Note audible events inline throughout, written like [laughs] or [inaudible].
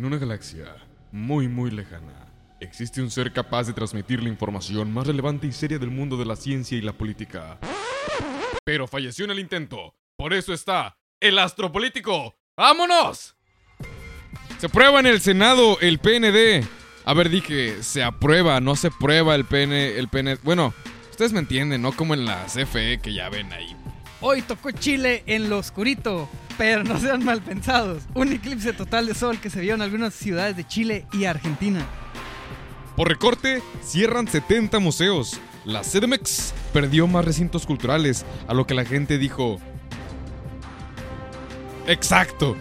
En una galaxia muy muy lejana, existe un ser capaz de transmitir la información más relevante y seria del mundo de la ciencia y la política. Pero falleció en el intento. Por eso está el astropolítico. ¡Vámonos! Se prueba en el Senado el PND. A ver, dije, se aprueba, no se prueba el PN, el. Bueno, ustedes me entienden, ¿no? Como en la CFE que ya ven ahí. Hoy tocó Chile en lo oscurito, pero no sean mal pensados. Un eclipse total de sol que se vio en algunas ciudades de Chile y Argentina. Por recorte, cierran 70 museos. La CDMX perdió más recintos culturales, a lo que la gente dijo... Exacto.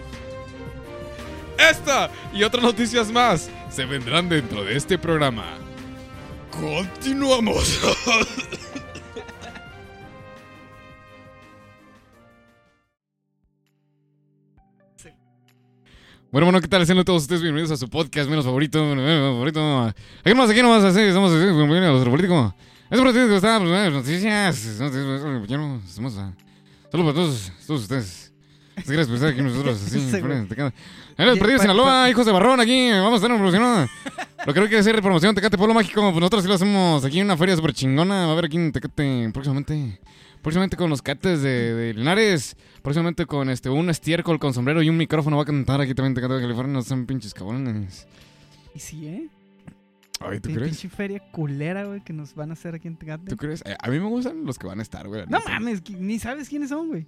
Esta y otras noticias más se vendrán dentro de este programa. Continuamos. [laughs] Bueno, bueno, ¿qué tal? Sean todos ustedes bienvenidos a su podcast menos favorito, menos favorito. Aquí nomás, aquí nomás, así, estamos así, bienvenidos a nuestro político. Este político está, pues, noticias, noticias, estamos a... Solo para todos, todos ustedes. Gracias por estar aquí nosotros, así, [laughs] Sí, güey. te queda. En el perdido de Sinaloa, hijos de barrón, aquí, vamos a estar promocionando. Lo que no quiere hacer promoción Tecate Pueblo Mágico, pues nosotros sí lo hacemos aquí en una feria súper chingona. Va a haber aquí en Tecate próximamente. Próximamente con los cates de, de Linares. Próximamente con este un estiércol con sombrero y un micrófono. Va a cantar aquí también Tecate, California. No son pinches cabrones. Y sí, ¿eh? Ay, ¿tú crees? Pinche feria culera, güey, que nos van a hacer aquí en Tecate. ¿Tú crees? Eh, A mí me gustan los que van a estar, güey. No mames, ni sabes quiénes son, güey.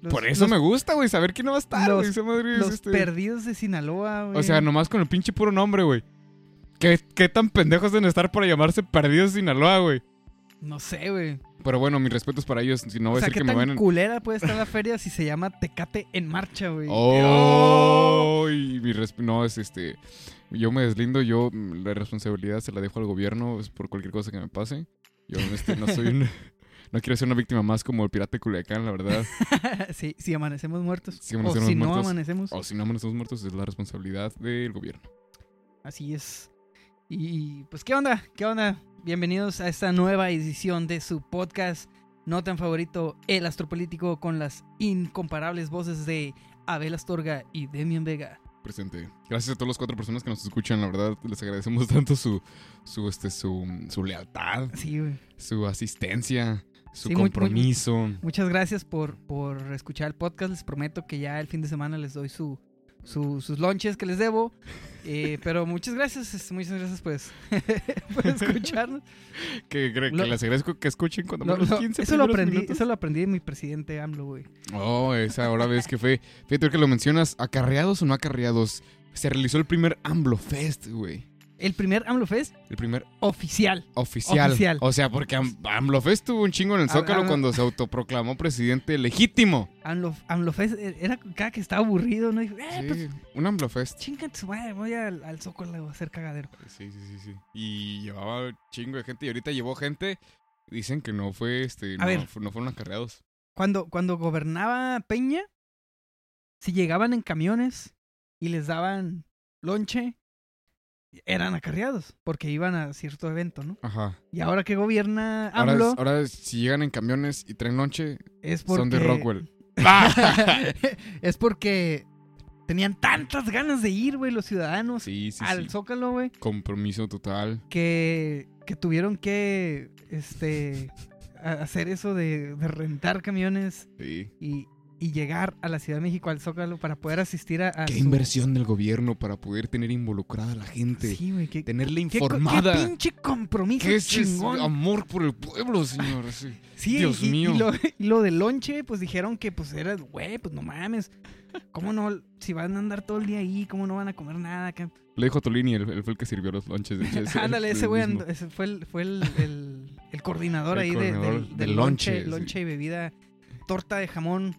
Los- Por eso los- me gusta, güey, saber quién no va a estar, los- güey. Los este- perdidos de Sinaloa, güey. O sea, nomás con el pinche puro nombre, güey. ¿Qué, qué tan pendejos deben estar para llamarse Perdidos de Sinaloa, güey? No sé, güey. Pero bueno, mis respetos para ellos. Si no voy O a decir ¿qué que me van culera puede estar la feria si se llama Tecate en marcha, güey? ¡Oh! Y mi resp- no, es este. Yo me deslindo, yo mm, la responsabilidad se la dejo al gobierno por cualquier cosa que me pase. Yo este, no soy un. [laughs] No quiero ser una víctima más como el pirata de Culiacán, la verdad. [laughs] sí, si amanecemos muertos. Si amanecemos o si no amanecemos. O si no amanecemos muertos, es la responsabilidad del gobierno. Así es. Y pues, ¿qué onda? ¿Qué onda? Bienvenidos a esta nueva edición de su podcast no tan favorito, El Astropolítico, con las incomparables voces de Abel Astorga y Demian Vega. Presente. Gracias a todas las cuatro personas que nos escuchan, la verdad, les agradecemos [laughs] tanto su, su, este, su, su lealtad, Sí, su asistencia, su Sí, muy- muy- compromiso. Muchas gracias por, por escuchar el podcast. Les prometo que ya el fin de semana les doy su, su- sus lunches que les debo. Eh, [laughs] pero muchas gracias, este, muchas gracias pues [laughs] por escucharnos. Que, [laughs] que, que Lo- les agradezco que escuchen cuando Lo- menos lo- 15 eso, lo aprendí, minutos. eso lo aprendí de mi presidente AMLO, güey. Oh, esa ahora ves que fue. Fíjate que lo mencionas, ¿acarreados o no acarreados? Se realizó el primer AMLO Fest, güey. El primer AMLO Fest El primer oficial. oficial. Oficial. O sea, porque Am- AMLO Fest tuvo un chingo en el Zócalo cuando se autoproclamó presidente legítimo. AMLO, AMLO Fest eh, era cada que estaba aburrido, ¿no? Dijo, eh, pues un AMLO Fest. chinga tu madre, voy al, al Zócalo a hacer cagadero. Sí, sí, sí, sí. Y llevaba un chingo de gente y ahorita llevó gente. Dicen que no fue, este, A no, ver. no fueron acarreados. Cuando, cuando gobernaba Peña, si llegaban en camiones y les daban lonche, eran acarreados, porque iban a cierto evento, ¿no? Ajá. Y ahora que gobierna Ahora, AMLO, ahora si llegan en camiones y traen lonche, es porque... son de Rockwell. [laughs] [laughs] es porque tenían tantas ganas de ir, güey, los ciudadanos Sí, sí, al sí. Zócalo, güey, Compromiso total. que, que tuvieron que, este, [laughs] hacer eso de, de rentar camiones Sí. y, y llegar a la Ciudad de México, al Zócalo, para poder asistir a, a Qué su- inversión del gobierno para poder tener involucrada a la gente. Sí, güey, qué, Tenerla qué informada. qué pinche compromiso ¿Qué es chingón. amor por el pueblo, señor? Sí. Sí, Dios y, y mío. lo, y lo del lonche, pues dijeron que pues era, güey, pues no mames. ¿Cómo no? Si van a andar todo el día ahí, ¿cómo no van a comer nada? acá? Le dijo Tolini, él, él fue el que sirvió los lonches. de [laughs] Ándale, ese güey fue el, fue el, el- el coordinador ahí de- del, del del lonche, lonche y bebida, torta de jamón.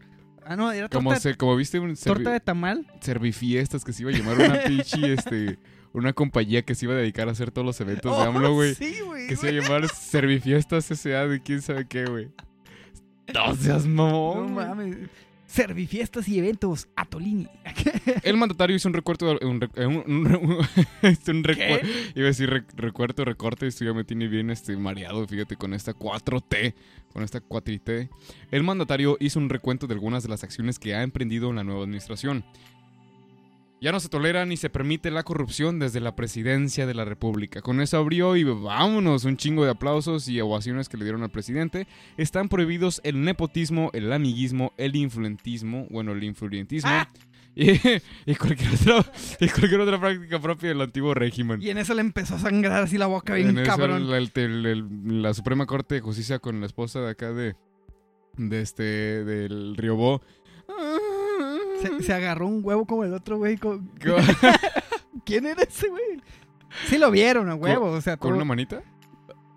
Ah, no, era Como, torta, se, como viste, un torta de tamal. servifiestas que se iba a llamar una [laughs] pinche, este, una compañía que se iba a dedicar a hacer todos los eventos de Oh, AMLO, güey. Sí, güey. Que se iba a llamar Servifiestas S.A. de quién sabe qué, güey. [laughs] No seas mamón. No mames. Servifiestas y eventos, Atolini. [laughs] El mandatario hizo un recuerdo, un, un, un, un- [laughs] este, un Iba a decir rec- recuerdo, recorte, esto ya me tiene bien este, mareado, fíjate, con esta 4T, con esta 4T. El mandatario hizo un recuento de algunas de las acciones que ha emprendido en la nueva administración. Ya no se tolera ni se permite la corrupción desde la presidencia de la República. Con eso abrió y vámonos, un chingo de aplausos y ovaciones que le dieron al presidente. Están prohibidos el nepotismo, el amiguismo, el influentismo, bueno, el influyentismo. Ah. [laughs] Y, y cualquier otra, y cualquier otra práctica propia del antiguo régimen. Y en eso le empezó a sangrar así la boca bien En cabrón. el- el- el- el- la Suprema Corte de Justicia con la esposa de acá de, de este, del Riobó. Se, se agarró un huevo como el otro, güey. co- [laughs] ¿Qué- [laughs] ¿Quién era ese, güey? Sí lo vieron a huevo, o sea, ¿Con todo- una manita?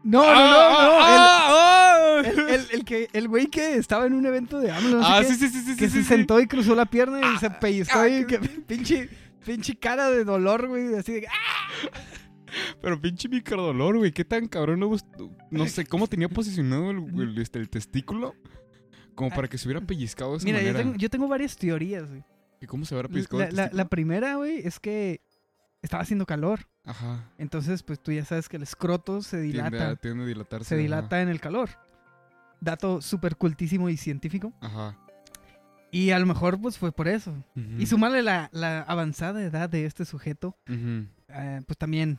No, no, no, no. ¡Ah! El, el, el- el que, el güey que estaba en un evento de AMLO, no sé Ah, qué, sí, sí, sí, sí. que sí, se sí. sentó y cruzó la pierna y se pellizcó ah, y que [laughs] pinche, pinche cara de dolor, güey, así de ¡ah! Pero pinche microdolor, güey. ¿Qué tan cabrón? No, no sé cómo tenía posicionado el, el, este, el testículo. Como para que se hubiera pellizcado de esa Mira, yo tengo, yo tengo varias teorías, güey. ¿Y cómo se hubiera pellizcado La, la- la primera, güey, es que estaba haciendo calor. Ajá. Entonces, pues tú ya sabes que el escroto se Tiende dilata. a, tiende a dilatarse. se ajá. dilata en el calor. Dato súper cultísimo y científico. Ajá. Y a lo mejor, pues fue por eso. Y sumarle la, la avanzada edad de este sujeto, eh, pues también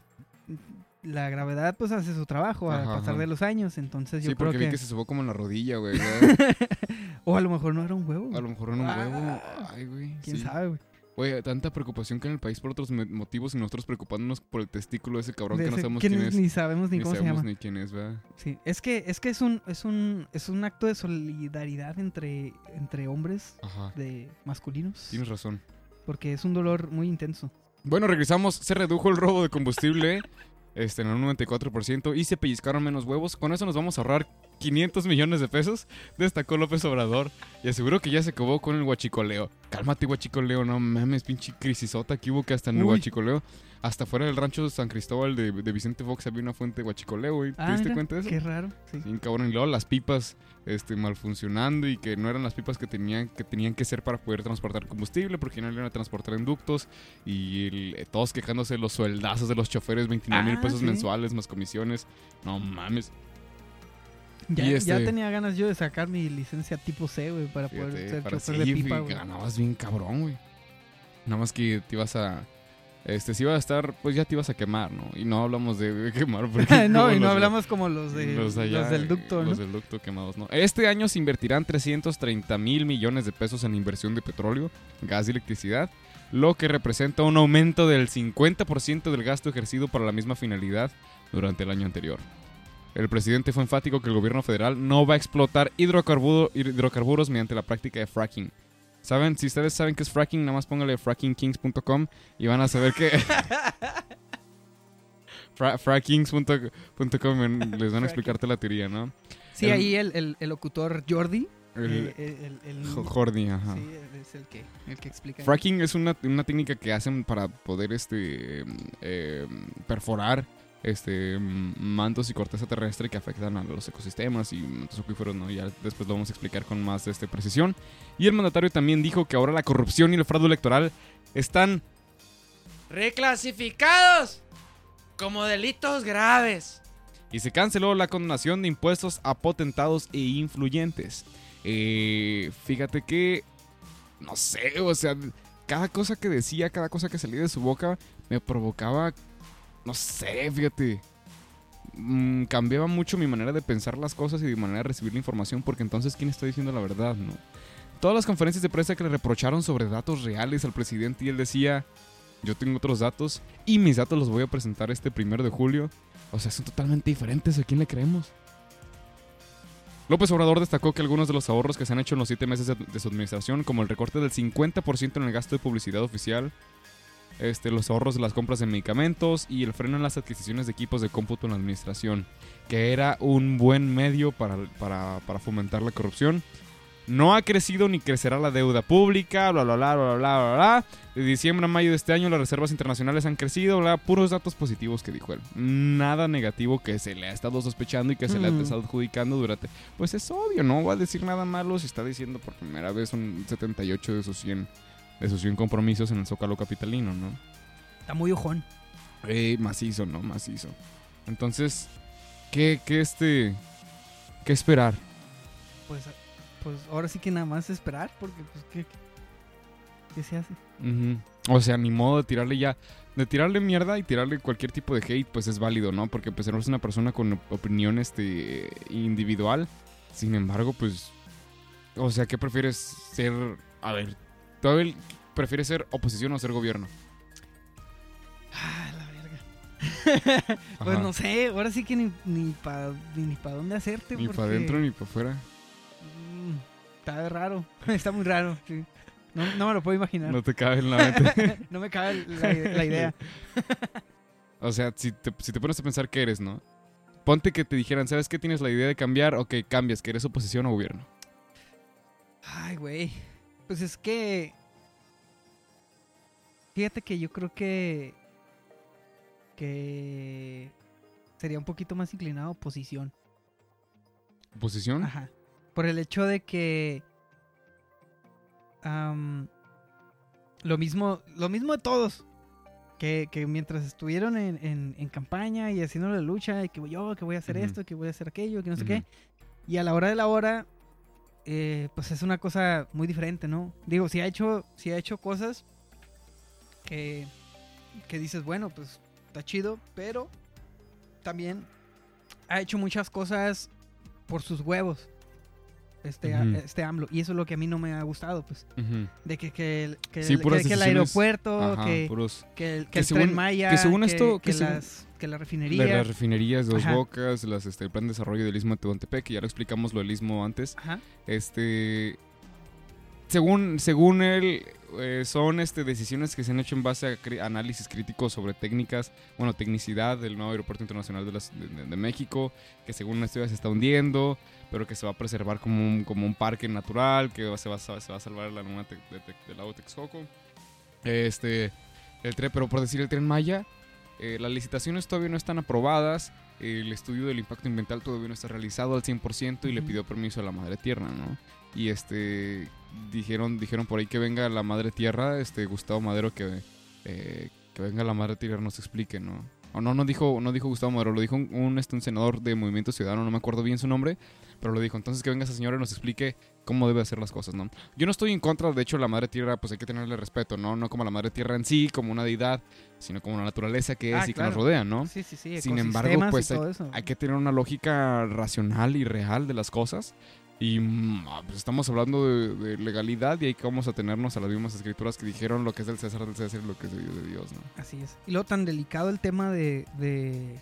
la gravedad, pues hace su trabajo al Ajá, pasar ajá. de los años. Entonces, yo Sí, creo porque que. vi que se sobó como en la rodilla, güey. [laughs] o a lo mejor no era un huevo. A lo mejor en un huevo. Ah. Ay, güey. Quién sí. sabe, güey. Oye, tanta preocupación que en el país por otros motivos y nosotros preocupándonos por el testículo de ese cabrón De que no sabemos quién ni, es. ni sabemos ni, Ni cómo se sabemos llama. ni quién es, ¿verdad? Sí, es que es que es un es un es un acto de solidaridad entre entre hombres Ajá. de masculinos, Tienes razón. porque es un dolor muy intenso. Bueno, regresamos. Se redujo el robo de combustible [laughs] este, en un 94% y se pellizcaron menos huevos. Con eso nos vamos a ahorrar 500 millones de pesos, destacó López Obrador. Y aseguró que ya se acabó con el guachicoleo. Cálmate, guachicoleo. No mames, pinche crisisota que hubo que hasta en el Uy. Hasta fuera del rancho San Cristóbal de, de Vicente Fox había una fuente de guachicoleo, güey. ¿Te Ah, diste mira, cuenta de eso? Qué raro, sí. Sí, cabrón. Y luego las pipas este, mal funcionando y que no eran las pipas que tenían que, tenían que ser para poder transportar combustible porque no iban a transportar en ductos y el- eh, todos quejándose de los sueldazos de los choferes, 29 mil Ah, pesos sí. mensuales más comisiones. No mames. Ya, este- tenía ganas yo de sacar mi licencia tipo C, güey, para Fíjate, poder ser para chofer sí, de pipa, güey. ganabas bien cabrón, güey. Nada más que te ibas a... Este, si ibas a estar, pues ya te ibas a quemar, ¿no? Y no hablamos de, de quemar porque... [laughs] no, y no hablamos como los de los, allá, del ducto, eh, ¿no? Los del ducto quemados, ¿no? Este año se invertirán 330 mil millones de pesos en inversión de petróleo, gas y electricidad, lo que representa un aumento del 50% del gasto ejercido para la misma finalidad durante el año anterior. El presidente fue enfático que el gobierno federal no va a explotar hidrocarburo- hidrocarburos mediante la práctica de fracking. ¿Saben? Si ustedes saben qué es fracking, nada más póngale frackingkings.com y van a saber que... [laughs] Fra- frackings.com les van a explicarte la teoría, ¿no? Sí, el- ahí el, el, el locutor Jordi. El, eh, el, el- Jo- Jordi, ajá. Sí, es el que, el que explica. Fracking es una, una técnica que hacen para poder este eh, perforar este mm, mantos y corteza terrestre que afectan a los ecosistemas y mantos acuíferos, ¿no? Ya después lo vamos a explicar con más este, precisión. Y el mandatario también dijo que ahora la corrupción y el fraude electoral están reclasificados como delitos graves. y se canceló la condonación de impuestos a potentados e influyentes. Eh, fíjate que, no sé, o sea, cada cosa que decía, cada cosa que salía de su boca me provocaba, no sé, fíjate. Mm, cambiaba mucho mi manera de pensar las cosas y mi manera de recibir la información porque entonces quién está diciendo la verdad, ¿no? Todas las conferencias de prensa que le reprocharon sobre datos reales al presidente y él decía, yo tengo otros datos y mis datos los voy a presentar este primero de julio. O sea, son totalmente diferentes. ¿A quién le creemos? López Obrador destacó que algunos de los ahorros que se han hecho en los siete meses de, su administración, como el recorte del 50% en el gasto de publicidad oficial, este, los ahorros de las compras de medicamentos y el freno en las adquisiciones de equipos de cómputo en la administración, que era un buen medio para, para, para fomentar la corrupción. No ha crecido ni crecerá la deuda pública, bla, bla, bla, bla, bla, bla, bla. De diciembre a mayo de este año las reservas internacionales han crecido, bla, puros datos positivos que dijo él. Nada negativo que se le ha estado sospechando y que se le ha estado adjudicando durante... Pues es obvio, no va a decir nada malo si está diciendo por primera vez un 78 de sus 100, de sus 100 compromisos en el Zócalo Capitalino, ¿no? Está muy ojón. Eh, macizo, ¿no? Macizo. Entonces, ¿qué, qué este... ¿Qué esperar? Pues, pues ahora sí que nada más esperar, porque pues que ¿Qué se hace? O sea, ni modo de tirarle ya. De tirarle mierda y tirarle cualquier tipo de hate, pues es válido, ¿no? Porque pues eres una persona con opinión este, individual. Sin embargo, pues. O sea, ¿qué prefieres ser? A ver, ¿tú Abel, prefieres ser oposición o ser gobierno? Ah, la verga. [laughs] pues no sé, ahora sí que ni, ni para ni pa dónde hacerte. Ni porque, para adentro ni para afuera. mm, está raro, [laughs] está muy raro. sí. No, no me lo puedo imaginar. No No, te cabe en la mente. [laughs] me cabe la, la idea. o sea, si te, si te pones a pensar qué eres, ¿no? Ponte que te dijeran, ¿sabes qué? Tienes la idea de cambiar, ok, cambias, que eres oposición o gobierno. Ay, güey. Pues es que. Fíjate que yo creo que. Que. Sería un poquito más inclinado a oposición. ¿Oposición? Ajá. Por el hecho de que. lo mismo. Lo mismo de todos. Que, que mientras estuvieron en, en- en campaña y haciendo la lucha, y que yo, que voy a hacer esto, que voy a hacer aquello, que no sé qué. Y a la hora de la hora, eh, pues es una cosa muy diferente, ¿no? Digo, si ha hecho, si ha hecho cosas que, que dices, bueno, pues está chido, pero también ha hecho muchas cosas por sus huevos. Este, este AMLO. Y eso es lo que a mí no me ha gustado, pues. De que, que, el- que, Sí, el- que- que el aeropuerto, Ajá, que, puros. que el, el según- tren Maya, que según esto- que, según- las, que la refinería. las refinerías, de Dos Ajá. Bocas, las, este, el plan de desarrollo del Istmo de Tehuantepec, que ya lo explicamos lo del Istmo antes. Ajá. Este. Según, según él, eh, son este, decisiones que se han hecho en base a análisis críticos sobre técnicas, bueno, tecnicidad del nuevo aeropuerto internacional de, las- de- de- de México, que según una estudia se está hundiendo, pero que se va a preservar como un, como un parque natural, que se va, se va a salvar la luna de- de- del lago Texcoco. Este, el tren, pero por decir el tren Maya, eh, las licitaciones todavía no están aprobadas, el estudio del impacto ambiental todavía no está realizado al 100% y le pidió permiso a la madre tierra, ¿no? Y este dijeron dijeron por ahí que venga la madre tierra, este Gustavo Madero que eh, que venga la madre tierra nos explique, ¿no? O no no dijo no dijo Gustavo Madero, lo dijo un, un, este, un senador de Movimiento Ciudadano, no me acuerdo bien su nombre, pero lo dijo. Entonces que venga esa señora y nos explique cómo debe hacer las cosas, ¿no? Yo no estoy en contra, de hecho la madre tierra pues hay que tenerle respeto, ¿no? No como la madre tierra en sí, como una deidad, sino como la naturaleza que es Ah, y que nos rodea, ¿no? Sí, sí, sí. Sin embargo, pues, eso. Hay que tener una lógica racional y real de las cosas. Y mm, ah, pues estamos hablando de, de legalidad y que vamos a tenernos a las mismas escrituras que dijeron lo que es del César del César y lo que es de Dios de Dios, ¿no? Así es. Y luego tan delicado el tema de, de,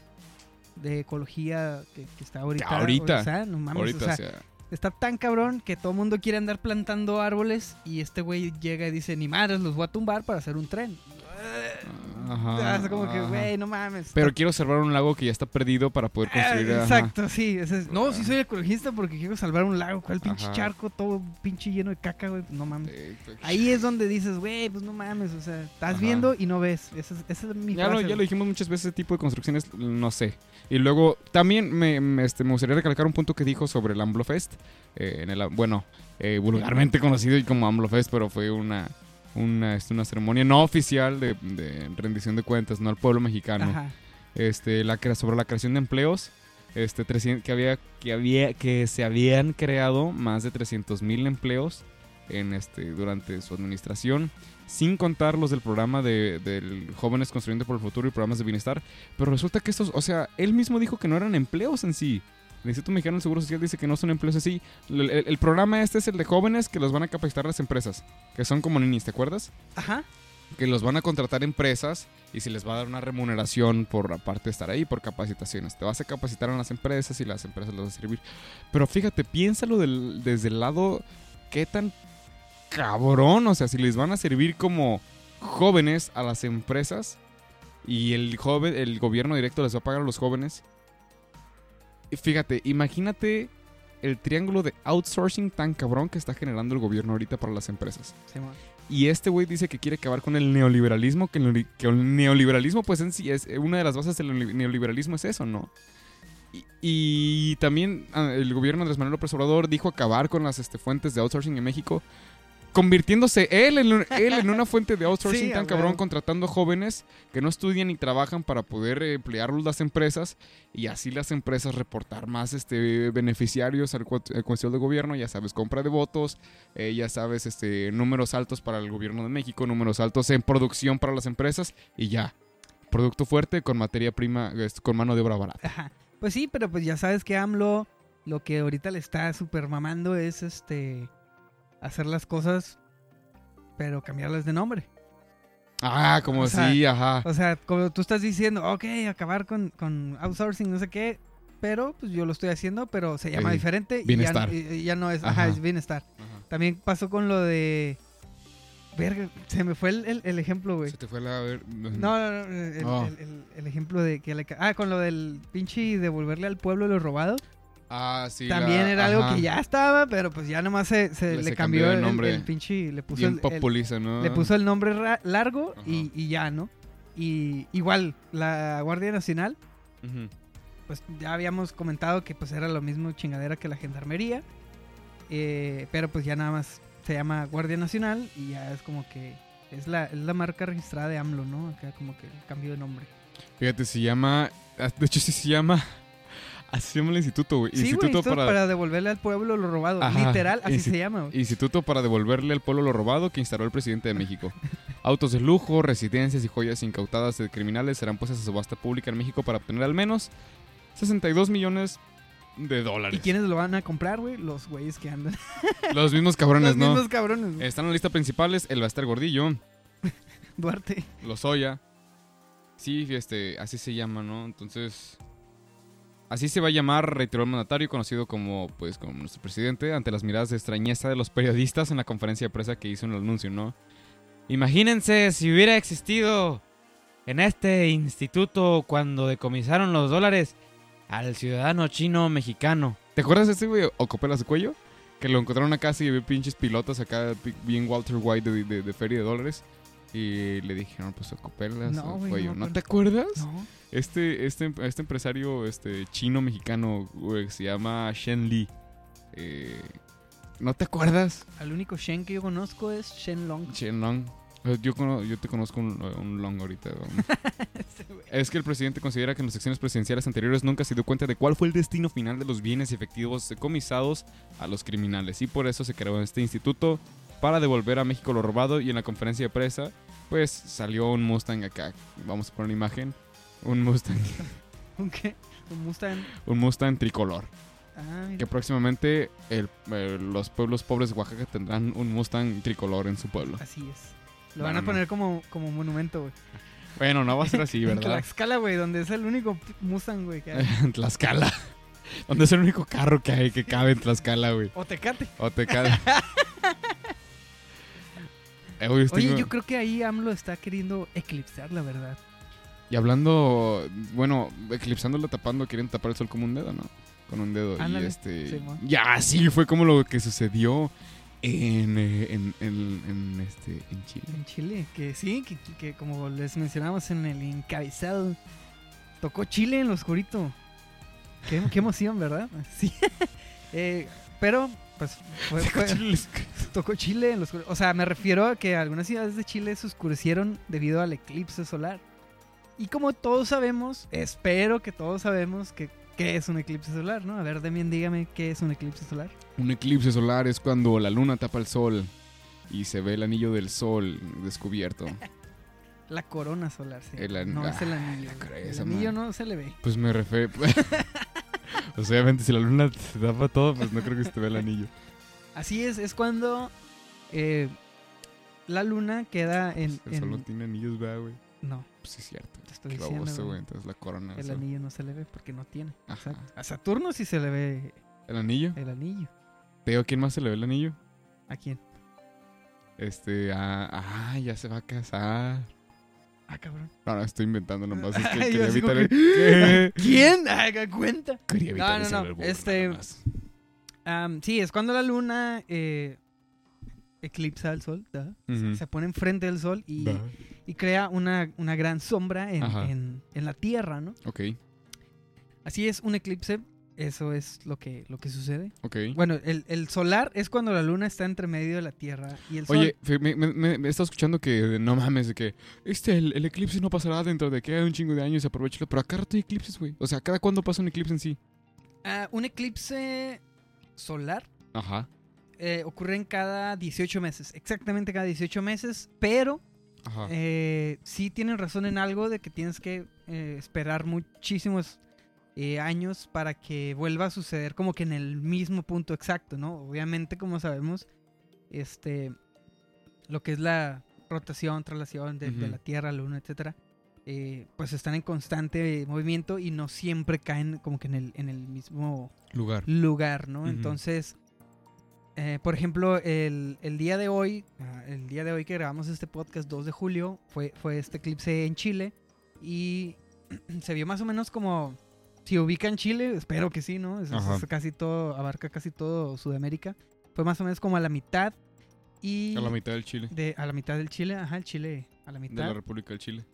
de ecología que, que está ahorita. ahorita, o sea, no mames, Ahorita, o sea, o sea, está tan cabrón que todo el mundo quiere andar plantando árboles y este güey llega y dice, ni madres, los voy a tumbar para hacer un tren. Ajá, es como que, güey, no mames. Pero quiero salvar un lago que ya está perdido para poder Ah, construir. ajá. Exacto, sí. es- no, sí soy ecologista porque quiero salvar un lago. ¿Cuál pinche charco todo pinche lleno de caca, güey? No mames. Pues, Ahí es donde dices, güey, pues no mames, o sea, estás viendo y no ves. Esa es, esa es mi Ya lo, frase, ya lo dijimos muchas veces, ese tipo de construcciones, no sé. Y luego, también me, me, este, me gustaría recalcar un punto que dijo sobre el AMLOFest. eh, en el, bueno, eh, vulgarmente [laughs] conocido y como AMLOFest, pero fue una, una, este, una ceremonia no oficial de, de rendición de cuentas, no al pueblo mexicano. Ajá. Este, la, sobre la creación de empleos. Este, 300 que, había, que, había, que se habían creado más de 300 mil empleos en este, durante su administración, sin contar los del programa de, del Jóvenes Construyendo por el Futuro y programas de bienestar. Pero resulta que estos, o sea, él mismo dijo que no eran empleos en sí. El Instituto Mexicano del Seguro Social dice que no son empleos en sí. El, el- el programa este es el de jóvenes que los van a capacitar las empresas, que son como ninis, ¿te acuerdas? Ajá. que los van a contratar empresas y se les va a dar una remuneración por aparte de estar ahí, por capacitaciones. Te vas a capacitar en las empresas y las empresas les vas a servir. Pero fíjate, piénsalo del- desde el lado, qué tan cabrón, o sea, si les van a servir como jóvenes a las empresas y el joven, el gobierno directo les va a pagar a los jóvenes. Fíjate, imagínate el triángulo de outsourcing tan cabrón que está generando el gobierno ahorita para las empresas. Y este güey dice que quiere acabar con el neoliberalismo, que el, neoli- que el neoliberalismo, pues en sí, es una de las bases del neoli- neoliberalismo es eso, ¿no? Y, y también ah, el gobierno de Andrés Manuel López Obrador dijo acabar con las este, fuentes de outsourcing en México. Convirtiéndose él en, [laughs] él en una fuente de outsourcing Sí, tan cabrón, huevo. contratando jóvenes que no estudian ni trabajan para poder emplearlos las empresas y así las empresas reportar más este beneficiarios al al cuestión de gobierno, ya sabes, compra de votos, eh, ya sabes, este números altos para el gobierno de México, números altos en producción para las empresas y ya. Producto fuerte con materia prima, con mano de obra barata. Ajá. Pues sí, pero pues ya sabes que AMLO lo que ahorita le está super mamando es este hacer las cosas pero cambiarlas de nombre. Ah, como sí, ajá. O sea, como tú estás diciendo, ok, acabar con, con outsourcing, no sé qué, pero pues yo lo estoy haciendo, pero se llama diferente y bienestar. ya, y- y ya no es, ajá, Ajá. es bienestar. También pasó con lo de... Verga, se me fue el, el- el ejemplo, güey. Se te fue la... ver- No, no, no, el, Oh. el- el- ejemplo de que le... Ah, con lo del pinche devolverle al pueblo lo robado. Ah, sí. También la- era algo ajá. que ya estaba, pero pues ya nomás se, se Le- se cambió, cambió el, nombre. el pinche... Le puso Bien el- el- populiza, ¿no? le puso el nombre largo y, y ya, ¿no? Y igual, la Guardia Nacional, Ujú. pues ya habíamos comentado que pues era lo mismo chingadera que la gendarmería. eh, pero pues ya nada más se llama Guardia Nacional y ya es como que es la, es la marca registrada de AMLO, ¿no? Acá como que el cambio de nombre. Fíjate, se llama... ah, De hecho, sí se llama... Así se llama el instituto, güey. Sí, Instituto para... para... devolverle al pueblo lo robado. Ajá, Literal, así insti- se llama. güey. Instituto para devolverle al pueblo lo robado que instaló el presidente de México. [laughs] Autos de lujo, residencias y joyas incautadas de criminales serán puestas a subasta pública en México para obtener al menos 62 millones de ¿Y dólares. quiénes lo van a comprar, güey? Los güeyes que andan. [laughs] Los mismos cabrones, Los ¿no? mismos cabrones. güey. Están en la lista principales el Baster Gordillo, [laughs] Duarte. Lozoya. Sí, este, así se llama, ¿no? Entonces, así se va a llamar, reiteró el mandatario, conocido como, pues, como nuestro presidente, ante las miradas de extrañeza de los periodistas en la conferencia de prensa que hizo en el anuncio, ¿no? Imagínense si hubiera existido en este instituto cuando decomisaron los dólares al ciudadano chino mexicano. ¿Te acuerdas de este güey, Ocopelas de Cuello? Que lo encontraron casa y había pinches pilotas acá, bien Walter White de, de- de feria de dólares. Y le dijeron, pues Ocopelas No, Cuello. no, ¿No, te acuerdas? No. Este, este, este empresario este, chino-mexicano güey, se llama Shen Li. Eh, ¿No te acuerdas? Al único Shen que yo conozco es Shen Long. Shen Long. Eh, Yo, yo te conozco un, un Long ahorita. [laughs] es que el presidente considera que en las secciones presidenciales anteriores nunca se dio cuenta de cuál fue el destino final de los bienes efectivos decomisados a los criminales. Y por eso se creó este instituto para devolver a México lo robado. Y en la conferencia de prensa, pues salió un Mustang acá. Vamos a poner una imagen. Un Mustang. [laughs] ¿Un qué? ¿Un Mustang? un Mustang tricolor. Ah. Que próximamente el- eh, los pueblos pobres de Oaxaca tendrán un Mustang tricolor en su pueblo. Así es. Lo No, van a no, poner como, como monumento, güey. Bueno, no va a ser así, [laughs] En ¿verdad? Tlaxcala, güey, donde es el único Mustang, güey, que hay. [laughs] en Tlaxcala. Donde es el único carro que hay que cabe en Tlaxcala, güey. O Tecate. O Oye, tengo- yo creo que ahí AMLO está queriendo eclipsar, la verdad. Y hablando, bueno, eclipsándola, tapando, quieren tapar el sol como un dedo, ¿no? Con un dedo. Ándale, Y este. Simón. ya, sí, fue como lo que sucedió en, eh, en, en- en, este, en Chile. En Chile, que sí, que, que como les mencionamos en el encabezado, tocó Chile en lo oscurito. Qué, qué emoción, ¿verdad? [laughs] Sí. [laughs] Eh, pero, pues, fue- fue- tocó Chile en lo oscurito. O sea, me refiero a que algunas ciudades de Chile se oscurecieron debido al eclipse solar. Y como todos sabemos, espero que todos sabemos que qué es un eclipse solar, ¿no? A ver, Demian, dígame qué es un eclipse solar. Un eclipse solar es cuando la luna tapa el sol y se ve el anillo del sol descubierto. [laughs] La corona solar, sí. El an- no es el Ah, anillo. El anillo no se le ve. Pues me refiero. [laughs] [laughs] pues obviamente, si la luna te tapa todo, pues no creo que se te vea el anillo. Así es, es cuando eh, la luna queda en... El en- sol no tiene anillos, ¿verdad, güey? No, Pues sí, es cierto. te estoy Qué diciendo. baboso, güey. Entonces la corona. El eso. anillo no se le ve porque no tiene. Ajá. A Saturno sí se le ve ¿El anillo? el anillo. Te digo, ¿quién más se le ve el anillo? ¿A quién? Este, ah, ah, ya se va a casar. Ah, cabrón. No, no, estoy inventando nomás. Es que quería evitar el... ¿Qué? [laughs] ¿Quién? Haga cuenta. Quería evitar no, ese no. albur, Este-. Am, sí, es cuando la luna eh, eclipsa al sol, ¿da? Ujú. se pone enfrente del sol y, y crea una, una gran sombra en, en- en la Tierra, ¿no? Ok. Así es, un eclipse eso es lo que, lo que sucede. Ok. Bueno, el, el solar es cuando la luna está entre medio de la Tierra y el sol. Oye, me, me, me- estado escuchando que no mames, de que este, el, el eclipse no pasará dentro de que hay un chingo de años, aprovechalo. Pero acá rato hay eclipses, güey. O sea, ¿cada cuándo pasa un eclipse en sí? Ah, un eclipse solar Ajá. eh, ocurre en cada 18 meses, exactamente cada 18 meses, pero Ajá. eh, sí tienen razón en algo de que tienes que eh, esperar muchísimos eh, años para que vuelva a suceder como que en el mismo punto exacto, ¿no? Obviamente, como sabemos, este, lo que es la rotación, traslación de, de Ujú. la Tierra, Luna, etcétera, eh, pues están en constante movimiento y no siempre caen como que en el, en el mismo Lugar. lugar, ¿no? Entonces, eh, por ejemplo, el, el día de hoy, ah, el día de hoy que grabamos este podcast, 2 de julio, fue, fue este eclipse en Chile y [clears throat] se vio más o menos como, si ubican Chile, espero que sí, ¿no? Es, es casi todo, abarca casi todo Sudamérica. Fue más o menos como a la mitad y... A la mitad del Chile. de, a la mitad del Chile, ajá, el Chile a la De mitad. la República del Chile.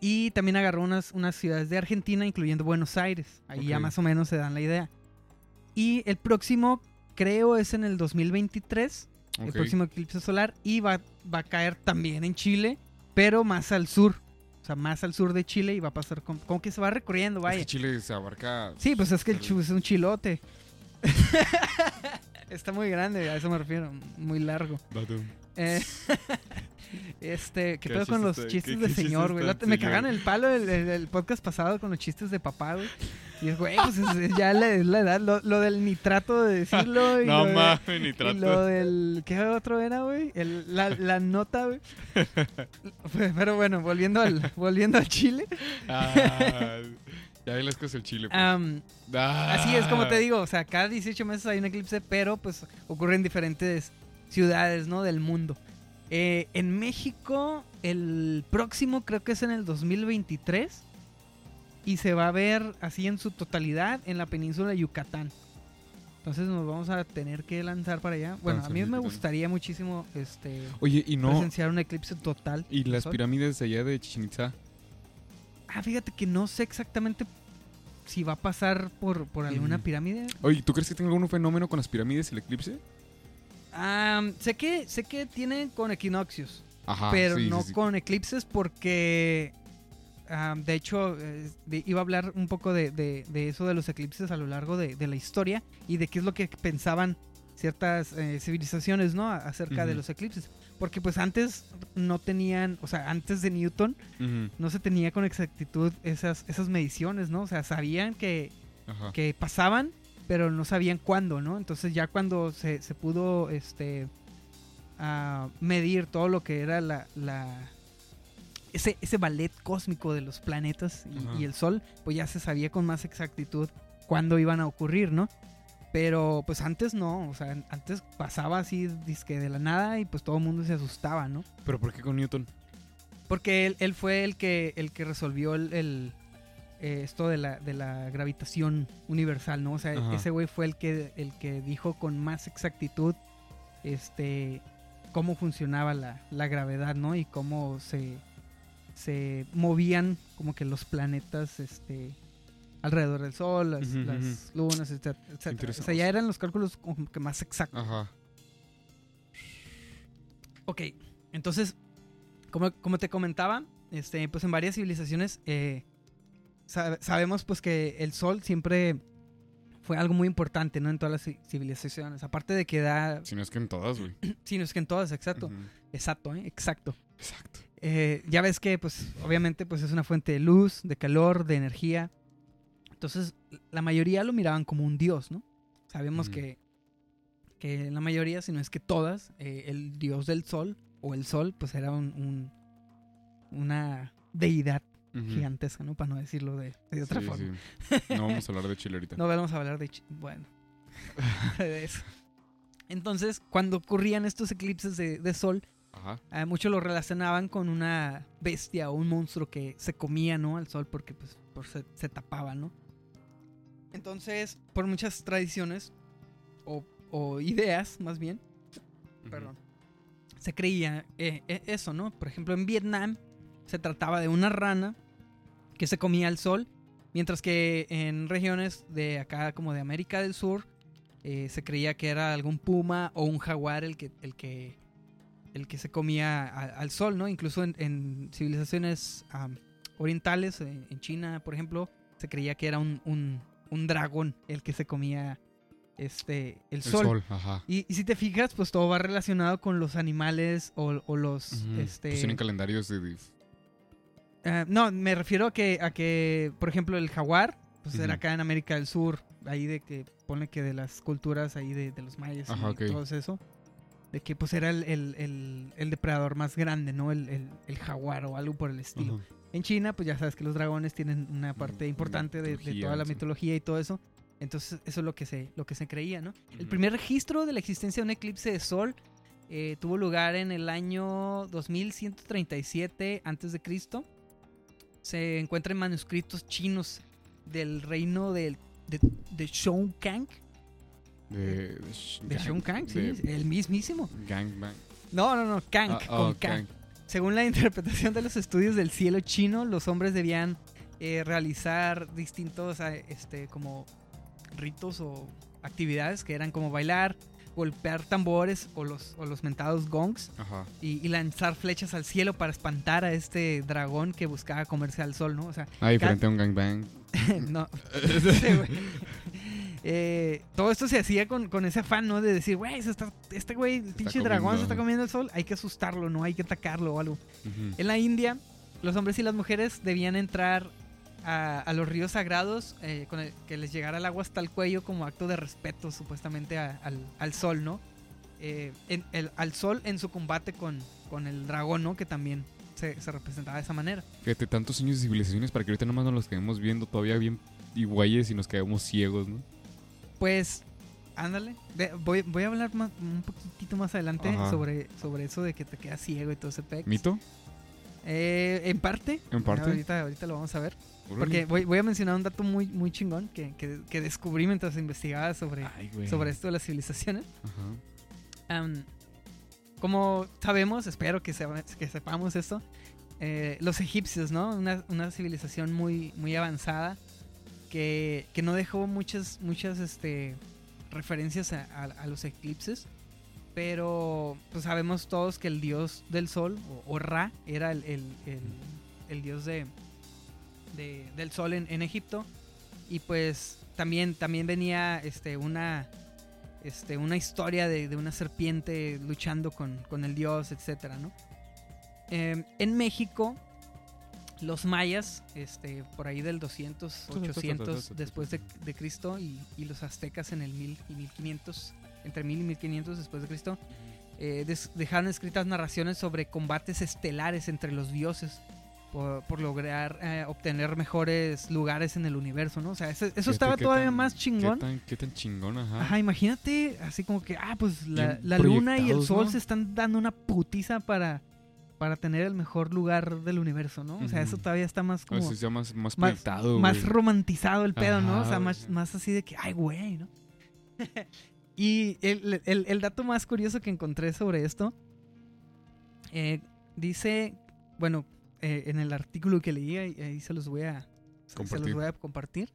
Y también agarró unas, unas ciudades de Argentina, incluyendo Buenos Aires. Ahí ya Ok. más o menos se dan la idea. Y el próximo, creo, es en el 2023, el Ok. próximo eclipse solar, y va, va a caer también en Chile, pero más al sur. O sea, más al sur de Chile y va a pasar como, como que se va recorriendo, Es vaya. que Chile se abarca. Sí, pues es que el chu es un chilote. [laughs] Está muy grande, a eso me refiero, muy largo. Eh, [laughs] este, ¿qué ¿Qué pedo con los chistes- de señor, güey? Me cagan el palo el, el- el podcast pasado con los chistes de papá, güey. Y es, güey, pues es, es ya la, es la edad. Lo, lo del nitrato de decirlo. [laughs] Y No mames, ni y trato. lo del. ¿Qué otro era, güey? La, la nota, güey. [laughs] Pero bueno, volviendo al, volviendo al Chile. Ah, ya las cosas el Chile. pues. Ah. Así es, como te digo, o sea, cada 18 meses hay un eclipse, pero pues ocurre en diferentes ciudades, ¿no? Del mundo. Eh, en México, el próximo creo que es en el 2023 y se va a ver así en su totalidad en la península de Yucatán. Entonces nos vamos a tener que lanzar para allá. Bueno, a mí me gustaría muchísimo este, Oye, y no. presenciar un eclipse total. Y las sol. pirámides de allá de Chichen Itza. Ah, fíjate que no sé exactamente si va a pasar por, por alguna pirámide. Oye, ¿tú crees que tenga algún fenómeno con las pirámides y el eclipse? Ah, sé que sé que tienen con equinoccios, Ajá. pero sí, no sí, sí. con eclipses porque ah, de hecho eh, de- iba a hablar un poco de, de- de eso de los eclipses a lo largo de, de la historia y de qué es lo que pensaban ciertas eh, civilizaciones, ¿no? Acerca de los eclipses, porque pues antes no tenían, o sea, antes de Newton no se tenía con exactitud esas esas mediciones, ¿no? O sea, sabían que que pasaban, pero no sabían cuándo, ¿no? Entonces ya cuando se, se pudo este ah, medir todo lo que era la, la- ese, ese ballet cósmico de los planetas y, el sol, pues ya se sabía con más exactitud cuándo iban a ocurrir, ¿no? Pero pues antes no, o sea, antes pasaba así disque de la nada y pues todo el mundo se asustaba, ¿no? ¿Pero por qué con Newton? Porque él, él fue el que, el que resolvió el, el, eh, esto de la, de la gravitación universal, ¿no? O sea, Ajá. ese güey fue el que, el que dijo con más exactitud este, cómo funcionaba la, la gravedad, ¿no? Y cómo se, se movían como que los planetas este, alrededor del Sol, las, lunas, etcétera, etcétera. O sea, ya eran los cálculos como que más exactos. Ajá. Ok, entonces, como, como te comentaba, este, pues en varias civilizaciones eh, sab- sabemos pues que el sol siempre fue algo muy importante, ¿no? En todas las ci- civilizaciones. Aparte de que da... Si no es que en todas, güey. [clears throat] Sí, no es que en todas, exacto. Exacto, ¿eh? Exacto. Exacto. Eh, ya ves que, pues, obviamente, pues es una fuente de luz, de calor, de energía. Entonces, la mayoría lo miraban como un dios, ¿no? Sabemos que, que la mayoría, si no es que todas, eh, el dios del sol o el sol, pues era un, un- una deidad Gigantesca, ¿no? Para no decirlo de, de otra Sí, forma. sí. No vamos a hablar de [laughs] Chile ahorita. No vamos a hablar de... chi- Bueno, [laughs] de eso. Entonces, cuando ocurrían estos eclipses de, de sol, Ajá. Ah, muchos lo relacionaban con una bestia o un monstruo que se comía, ¿no? Al sol porque pues por se, se tapaba, ¿no? Entonces, por muchas tradiciones o, o ideas, más bien, perdón, se creía eh, eh, eso, ¿no? Por ejemplo, en Vietnam se trataba de una rana que se comía al sol, Mientras que en regiones de acá, como de América del Sur, eh, se creía que era algún puma o un jaguar el que, el que, el que se comía a- al sol, ¿no? Incluso en, en civilizaciones am, orientales, eh, en China, por ejemplo, se creía que era un, un- un dragón el que se comía este, el, El sol. sol, ajá. Y, y si te fijas, pues todo va relacionado con los animales o, o los... Este, Pues tienen calendarios de... Ah, no, me refiero a que, a que, por ejemplo, el jaguar, pues era acá en América del Sur, ahí de que pone que de las culturas ahí de, de los mayas Ajá, y todo eso, de que pues era el, el- el- el depredador más grande, ¿no? El, jaguar o algo por el estilo. En China, pues ya sabes que los dragones tienen una parte Mm, importante de, de toda la mitología y todo eso. Entonces, eso es lo que se, lo que se creía, ¿no? El primer registro de la existencia de un eclipse de sol eh, tuvo lugar en el año 2137 a.C. Se encuentra en manuscritos chinos del reino del, de, de Shongkang. De, de, De Shongkang, sí, el mismísimo. Gangbang. No, no, no, Kang, Ah, con oh. Kang. Según la [laughs] interpretación de los estudios del cielo chino, los hombres debían eh, realizar distintos ah, este, como ritos o actividades que eran como bailar, golpear tambores o los, o los mentados gongs Ajá. y, y lanzar flechas al cielo para espantar a este dragón que buscaba comerse al sol, ¿no? O sea, Ah, diferente a un gangbang. [laughs] no. Eh, todo esto se hacía con, con ese afán, ¿no? De decir, güey, este güey, el pinche dragón se está comiendo el sol, hay que asustarlo, ¿no? Hay que atacarlo o algo. En la India, los hombres y las mujeres debían entrar a, a los ríos sagrados eh, con el- que les llegara el agua hasta el cuello como acto de respeto, supuestamente, a- al, al sol, ¿no? Eh, en- el- al sol en su combate con, con el dragón, ¿no? Que también se, se representaba de esa manera. Fíjate, tantos años de civilizaciones para que ahorita nomás nos los quedemos viendo todavía bien güeyes y nos quedemos ciegos, ¿no? Pues, ándale. De- voy, voy a hablar más, un poquitito más adelante Ajá. sobre, sobre eso de que te quedas ciego y todo ese pex. ¿Mito? Eh, en parte. ¿En parte? Ahorita, ahorita lo vamos a ver. Porque voy, voy a mencionar un dato muy, muy chingón que, que- que descubrí mientras investigaba sobre, Ay, sobre esto de las civilizaciones. Ajá. Como sabemos, espero que, se- que sepamos esto, eh, los egipcios, ¿no? Una, una civilización muy, muy avanzada que, que no dejó muchas, muchas este, referencias a, a- a los eclipses. Pero pues sabemos todos que el dios del sol, o, o Ra, era el, el- el- el dios de, de- del sol en, en Egipto. Y pues también, también venía este, una, este, una historia de, de una serpiente luchando con, con el dios, etcétera, ¿no? Eh, en México, los mayas, este, por ahí del 200, 800 después de, de Cristo y, y los aztecas en el 1000 y 1500, entre 1000 y 1500 después de Cristo, eh, dejaron escritas narraciones sobre combates estelares entre los dioses por, por lograr eh, obtener mejores lugares en el universo, ¿no? O sea, eso, eso estaba todavía tan- más chingón. ¿Qué tan, qué tan chingón, ajá. Ajá, imagínate, así como que, ah, pues la, la luna y el sol ¿no? se están dando una putiza para, para tener el mejor lugar del universo, ¿no? O sea, eso todavía está más como... ya más, más más, proyectado, más romantizado el pedo, ¿no? O sea, más, más así de que, ay, güey, ¿no? [laughs] y el, el- el dato más curioso que encontré sobre esto, eh, dice, bueno, eh, en el artículo que leí, ahí, ahí se los voy a se los voy a compartir.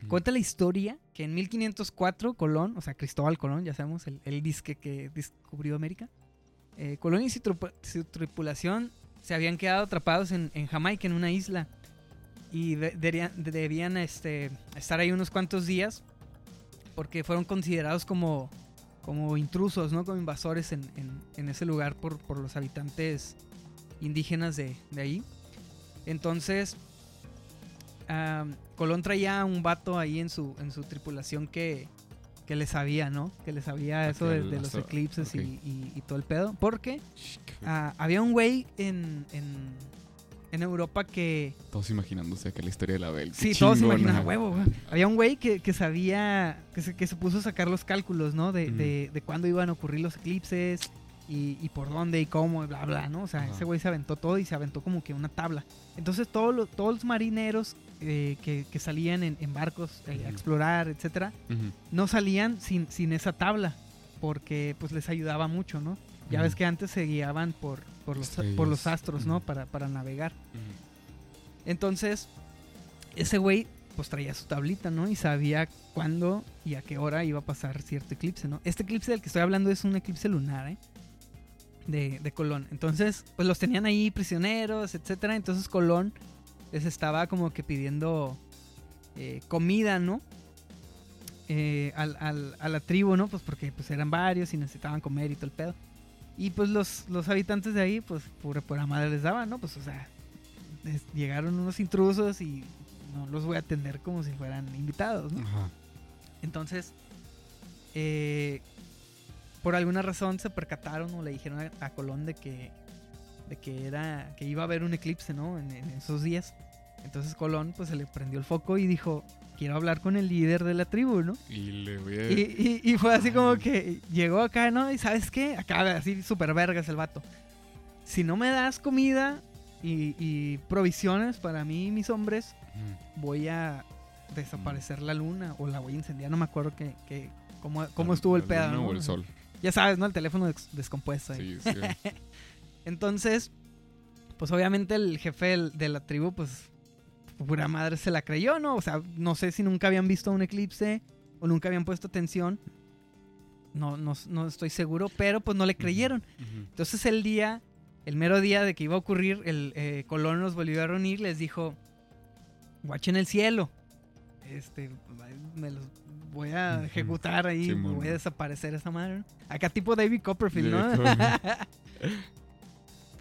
Ujú. Cuenta la historia que en 1504 Colón, o sea, Cristóbal Colón, ya sabemos, el, el disque que descubrió América, eh, Colón y su, su tripulación se habían quedado atrapados en, en Jamaica, en una isla, y de- deberían, debían este, estar ahí unos cuantos días porque fueron considerados como, como intrusos, ¿no? Como invasores en, en- en ese lugar por, por los habitantes indígenas de, de ahí. Entonces, Colón traía un vato ahí en su, en su tripulación que, que le sabía, ¿no? Que le sabía eso de, los eclipses y- y, y todo el pedo. Porque ah, había un güey en, en, en Europa que... Todos imaginándose acá la historia de la Bel. Sí, todos se imaginan, "A huevo, güey". Había un güey que, que sabía, que se, que se puso a sacar los cálculos, ¿no? De, de, de cuándo iban a ocurrir los eclipses y, y por dónde y cómo y bla, bla, ¿no? O sea, Ajá. ese güey se aventó todo y se aventó como que una tabla. Entonces todos los, todos los marineros eh, que, que salían en, en barcos eh, a explorar, etcétera, no salían sin, sin esa tabla porque pues les ayudaba mucho, ¿no? Ya ves que antes se guiaban por, por, los, por los astros, ¿no? Para, para navegar. Entonces, ese güey pues traía su tablita, ¿no? Y sabía cuándo y a qué hora iba a pasar cierto eclipse, ¿no? Este eclipse del que estoy hablando es un eclipse lunar, ¿eh? De, de Colón. Entonces, pues los tenían ahí prisioneros, etcétera. Entonces Colón les estaba como que pidiendo eh, comida, ¿no? Eh, al- al- a la tribu, ¿no? Pues porque pues eran varios y necesitaban comer y todo el pedo. Y pues los, los habitantes de ahí, pues pura, pura madre les daban, ¿no? Pues o sea, les- llegaron unos intrusos y no los voy a atender como si fueran invitados, ¿no? Ajá. Entonces, eh, por alguna razón se percataron o le dijeron a, a Colón de que, de que era, que iba a haber un eclipse, ¿no? En, en esos días. Entonces Colón, pues se le prendió el foco y dijo, quiero hablar con el líder de la tribu, ¿no? Y le voy a... Y, y- y fue así como que llegó acá, ¿no? Y sabes qué, acá así súper vergas el vato. Si no me das comida y, y provisiones para mí y mis hombres, voy a desaparecer la luna o la voy a incendiar. No me acuerdo que, que- cómo, cómo La- estuvo el pedo. ¿no? o el sol. Ya sabes, ¿no? El teléfono des- descompuesto ahí. Sí, sí. [laughs] Entonces, pues obviamente el jefe de la tribu, pues pura madre se la creyó, ¿no? O sea, no sé si nunca habían visto un eclipse o nunca habían puesto atención. No, no, no estoy seguro, pero pues no le creyeron. Entonces el día, el mero día de que iba a ocurrir, el eh, Colón los volvió a reunir, les dijo, guachen el cielo. Este, me los voy a ejecutar ahí, Simón. voy a desaparecer esa madre. Acá tipo David Copperfield, ¿no? [laughs]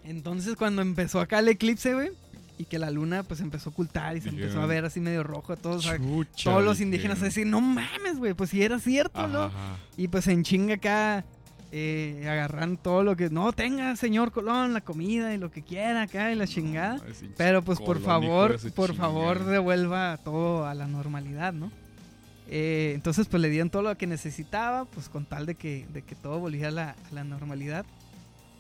Entonces cuando empezó acá el eclipse, güey, y que la luna pues empezó a ocultar y se Dijeron, empezó a ver así medio rojo, todos, o sea, Chucha, todos los indígenas a dijeron. decir, no mames, güey, pues si era cierto, ¿no? Ajá. Y pues en chinga acá eh, agarran todo lo que. No, tenga, señor Colón, la comida y lo que quiera acá y la chingada. Sí, Pero pues por favor, por favor devuelva todo a la normalidad, ¿no? Eh, entonces pues le dieron todo lo que necesitaba, pues con tal de que, de que todo volviera a la, a la normalidad.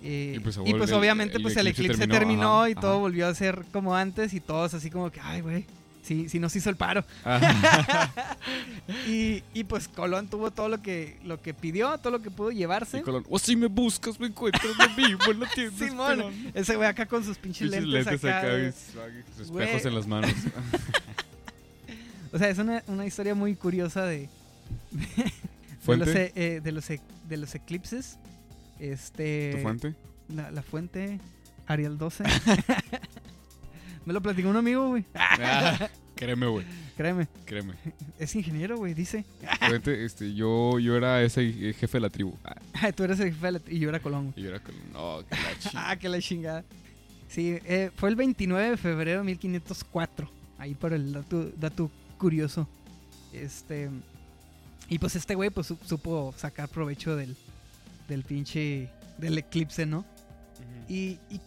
Eh, Y, pues, y pues el- obviamente el pues el eclipse terminó, terminó, ajá, y todo ajá. volvió a ser como antes y todos así como que, ay güey, sí, sí nos hizo el paro. [laughs] Y, y pues Colón tuvo todo lo que, lo que pidió, todo lo que pudo llevarse. Y Colón, o si me buscas, me encuentras de vivo en la tienda. Simón, esperando". ese güey acá con sus pinches Pinches lentes, acá. acá, de- y sus espejos en las manos. [laughs] O sea, es una, una historia muy curiosa de, de, ¿Fuente? los, e- eh, de, los, e- de los eclipses. Este, ¿Tu fuente? La, la fuente, Ariel 12. [laughs] Me lo platicó un amigo, güey. Ah, créeme, güey. Créeme, Créeme. es ingeniero, güey, dice. Fuente, este, yo, yo era ese eh, jefe de la tribu. Ah, [laughs] tú eres el jefe de la- y yo era Colón. y yo era Colón. No, que la [laughs] chingada. Ah, que la chingada. Sí, eh, fue el 29 de febrero de 1504. Ahí por el dato, dato curioso. Este. Y pues este güey pues su- supo sacar provecho del, del pinche. del eclipse, ¿no? Y, y,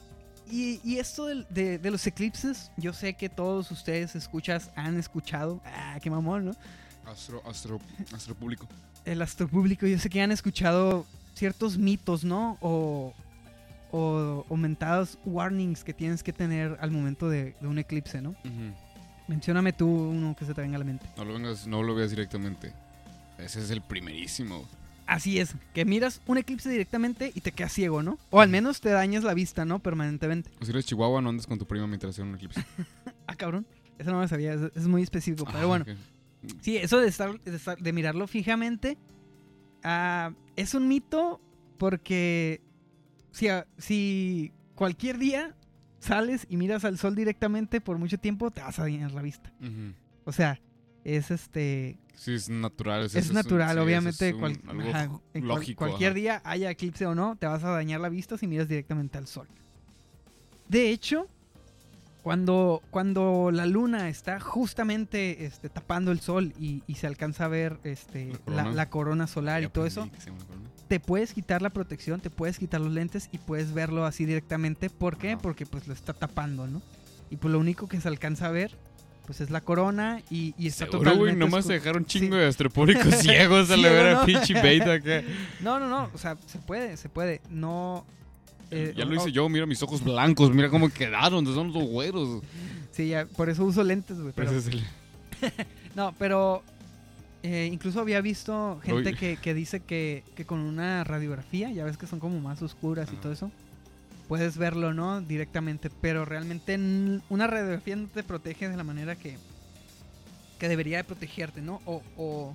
y- y esto de, de los eclipses, yo sé que todos ustedes escuchas, han escuchado. Ah, qué mamón, ¿no? Astro, astro, astro público. el astropúblico, yo sé que han escuchado ciertos mitos, ¿no? O, o, o mentados warnings que tienes que tener al momento de, de un eclipse, ¿no? Mencióname tú uno que se te venga a la mente. No lo vengas, no lo veas directamente. Ese es el primerísimo. Así es, que miras un eclipse directamente y te quedas ciego, ¿no? O al menos te dañas la vista, ¿no? Permanentemente. O si eres chihuahua, no andes con tu prima mientras sea un eclipse. [laughs] Ah, cabrón. Eso no me sabía, es, es muy específico. Pero Ah, bueno. Sí, eso de estar, de, estar- de mirarlo fijamente ah, es un mito porque si, si cualquier día sales y miras al sol directamente por mucho tiempo, te vas a dañar la vista. O sea, es este Sí, es natural. es, un- natural, sí, eso obviamente es un- cual- algo ajá, ju- en cual- lógico. cualquier ajá. día haya eclipse o no, te vas a dañar la vista si miras directamente al sol. De hecho, cuando, cuando la luna está justamente este, tapando el sol y, y se alcanza a ver este, La la, corona. la corona solar Ya y todo eso, te puedes quitar la protección, te puedes quitar los lentes y puedes verlo así directamente. ¿Por qué? Ajá. Porque pues lo está tapando, ¿no? Y pues lo único que se alcanza a ver pues es la corona y, y está Seguro, güey, totalmente nomás oscu- se dejaron Sí. chingo de astropúblicos [laughs] ciegos a la vera ¿no? pinche beta acá. [laughs] No, no, no, o sea, se puede, se puede. No... eh, ya lo hice yo, mira mis ojos blancos, mira cómo quedaron, son los güeros. Sí, ya, por eso uso lentes, güey. Pero, Ese es el- [laughs] no, pero eh, incluso había visto gente que, que dice que, que con una radiografía, ya ves que son como más oscuras y todo eso, puedes verlo, ¿no? Directamente, pero realmente una radiografía no te protege de la manera que, que debería de protegerte, ¿no? O, o,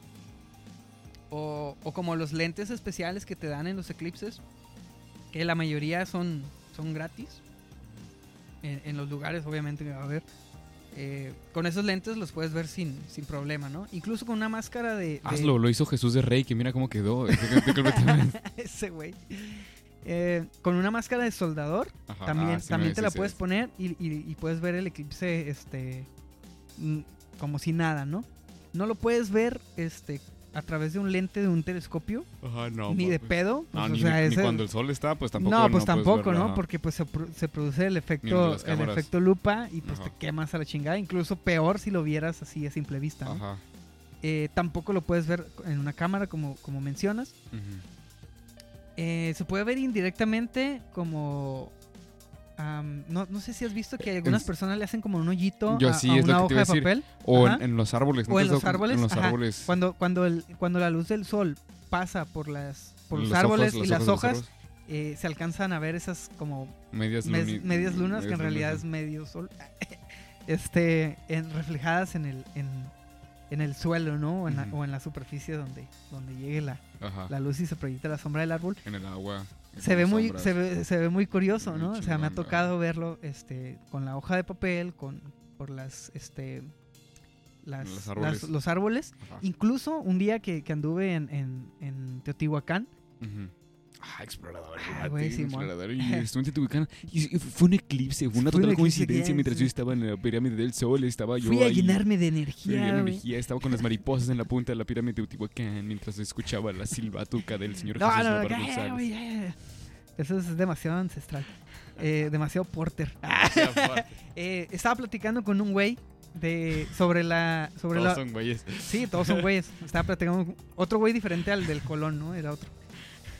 o, o como los lentes especiales que te dan en los eclipses, que la mayoría son, son gratis. En, en los lugares, obviamente, que va a haber. Eh, con esos lentes los puedes ver sin, sin problema, ¿no? Incluso con una máscara de... de- Hazlo, lo hizo Jesús de Rey, que mira cómo quedó. [laughs] [laughs] Ese güey. Eh, con una máscara de soldador Ajá, también, ah, sí me también te la puedes poner y, y- y puedes ver el eclipse este mm, como si nada, ¿no? No lo puedes ver este a través de un lente de un telescopio, Ajá, no. ni de papi. pedo. No, pues, ni, sea, ni- ese- cuando el sol está, pues tampoco. no, pues tampoco, verlo, ¿no? Porque pues se, pro- se produce el efecto, el efecto lupa y pues Ajá. te quemas a la chingada. Incluso peor si lo vieras así a simple vista. ¿no? Ajá. Eh, tampoco lo puedes ver en una cámara como, como mencionas. Eh, se puede ver indirectamente como... am, no, no sé si has visto que algunas personas le hacen como un hoyito Yo a, sí, a una hoja de papel. O en, en los árboles. ¿no O en los árboles, En los ajá. árboles. Cuando, cuando, el, cuando la luz del sol pasa por las por los, árboles y las hojas, eh, se alcanzan a ver esas como Medias, mes- luni- medias lunas, que en realidad lunas, es medio sol, [laughs] este, en, reflejadas en el, en, en el suelo, ¿no? O en, la, o en la superficie donde, donde llegue la, la luz y se proyecta la sombra del árbol. En el agua. Se ve las muy, se ve, se ve muy curioso, Muy ¿no? O sea, me ha tocado verlo, este, con la hoja de papel, con, por las, este, las, Los las- árboles. los árboles. Incluso un día que, que anduve en, en, en Teotihuacán. Ah, explorador. Ah, güey, explorador. Y estuve en Teotihuacán. Y fue un eclipse, fue una Fue total coincidencia. Mientras yo estaba en la pirámide del sol, estaba yo fui a llenarme de energía. llenar energía, estaba con las mariposas en la punta de la pirámide de Teotihuacán mientras escuchaba la silbatuca del señor No, Jesús no, no. Eso es demasiado ancestral. Eh, demasiado [laughs] [laughs] porter. Eh, estaba platicando con un güey de sobre la sobre Todos la son güeyes. sí todos son güeyes estaba platicando con otro güey diferente al del Colón no era otro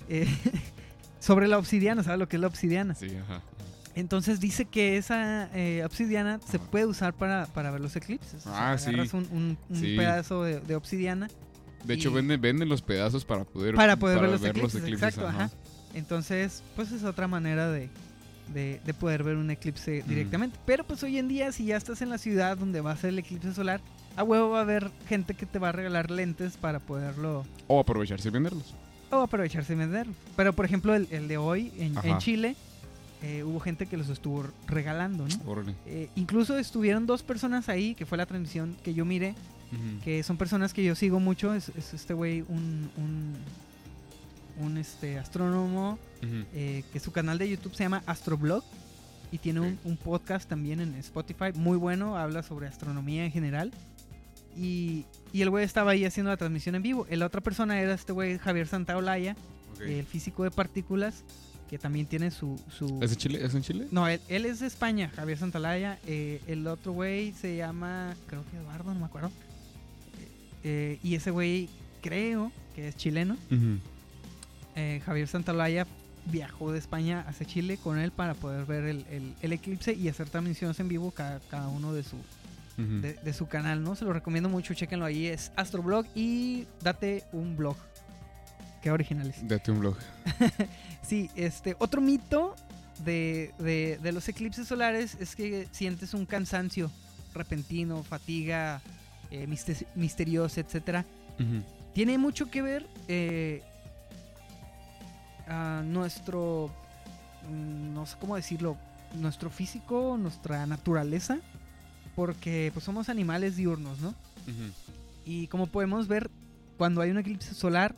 Eh, [laughs] sobre la obsidiana sabes lo que es la obsidiana Sí, ajá. entonces dice que esa eh, obsidiana se puede usar para, para ver los eclipses O sea, Ah, sí. agarras un, un- un Sí. pedazo de, de obsidiana De hecho, venden, venden los pedazos para poder, para poder ver los eclipses, exacto ajá. ajá. entonces pues es otra manera de, de, de poder ver un eclipse directamente pero pues hoy en día si ya estás en la ciudad donde va a ser el eclipse solar a huevo va a haber gente que te va a regalar lentes para poderlo O aprovecharse y venderlos. O aprovecharse y vender pero por ejemplo el, el de hoy en, en. Chile eh, hubo gente que los estuvo regalando ¿no? Eh, incluso estuvieron dos personas ahí que fue la transmisión que yo miré que son personas que yo sigo mucho es, es este güey un, un un este astrónomo eh, que su canal de YouTube se llama Astroblog y tiene un, un podcast también en Spotify muy bueno, habla sobre astronomía en general. Y, y el güey estaba ahí haciendo la transmisión en vivo. La otra persona era este güey Javier Santaolalla, el físico de partículas, que también tiene su... su... ¿Es en Chile? ¿Es en Chile? No, él, él es de España, Javier Santaolalla. Eh, el otro güey se llama, creo que Eduardo, no me acuerdo. Eh, y ese güey creo que es chileno eh, Javier Santalaya viajó de España hacia Chile con él para poder ver el, el- el eclipse y hacer transmisiones en vivo cada, cada uno de su, De, de su canal, ¿no? Se lo recomiendo mucho, chequenlo ahí, es Astroblog y date un blog. Qué originales. Date un blog. [laughs] Sí, este, otro mito de, de- de los eclipses solares es que sientes un cansancio repentino, fatiga eh, mister- misteriosa, etcétera. Ujú. tiene mucho que ver eh, a nuestro, mm, no sé cómo decirlo, nuestro físico, nuestra naturaleza, porque pues somos animales diurnos, ¿no? Ujú. Y como podemos ver, cuando hay un eclipse solar,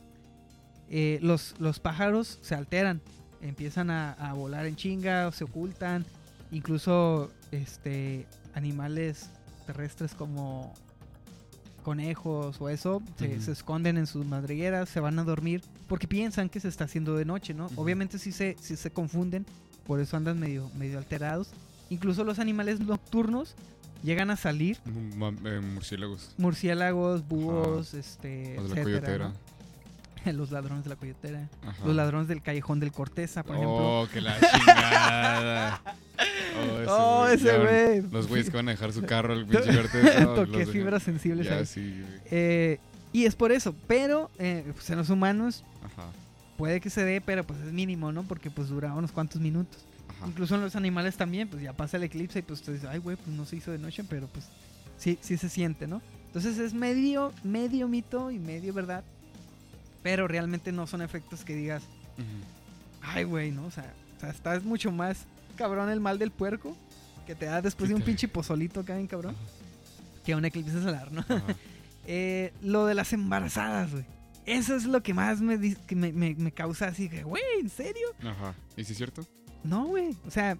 eh, los, los pájaros se alteran, empiezan a, a volar en chinga, o se ocultan, incluso este animales terrestres como conejos o eso se, esconden en sus madrigueras, se van a dormir porque piensan que se está haciendo de noche, ¿no? Obviamente sí se, sí se confunden, por eso andan medio, medio alterados. Incluso los animales nocturnos llegan a salir eh, murciélagos. murciélagos, búhos, este, Los de la etcétera, [laughs] los ladrones de la coyotera, Ajá. los ladrones del callejón del Corteza, por ejemplo. Oh, que la chingada. [laughs] Oh, ese Oh, güey. Los güeyes que van a dejar su carro al [laughs] pinche Cortés. no, Toqué fibras sensibles Ya, sí. Eh, y es por eso, pero eh, pues en los humanos Ajá. puede que se dé, pero pues es mínimo, ¿no? Porque pues dura unos cuantos minutos. Ajá. Incluso en los animales también, pues ya pasa el eclipse y pues tú dices, ay, güey, pues no se hizo de noche, pero pues sí, sí se siente, ¿no? Entonces es medio, medio mito y medio verdad. Pero realmente no son efectos que digas, ay, güey, ¿no? O sea, o sea, está mucho más cabrón el mal del puerco que te da después de un pinche pozolito acá en cabrón que un eclipse solar, ¿no? [laughs] Eh, lo de las embarazadas, güey. Eso es lo que más me, que me, me- me causa así güey, ¿en serio? Ajá. ¿Y si es cierto? No, güey. O sea,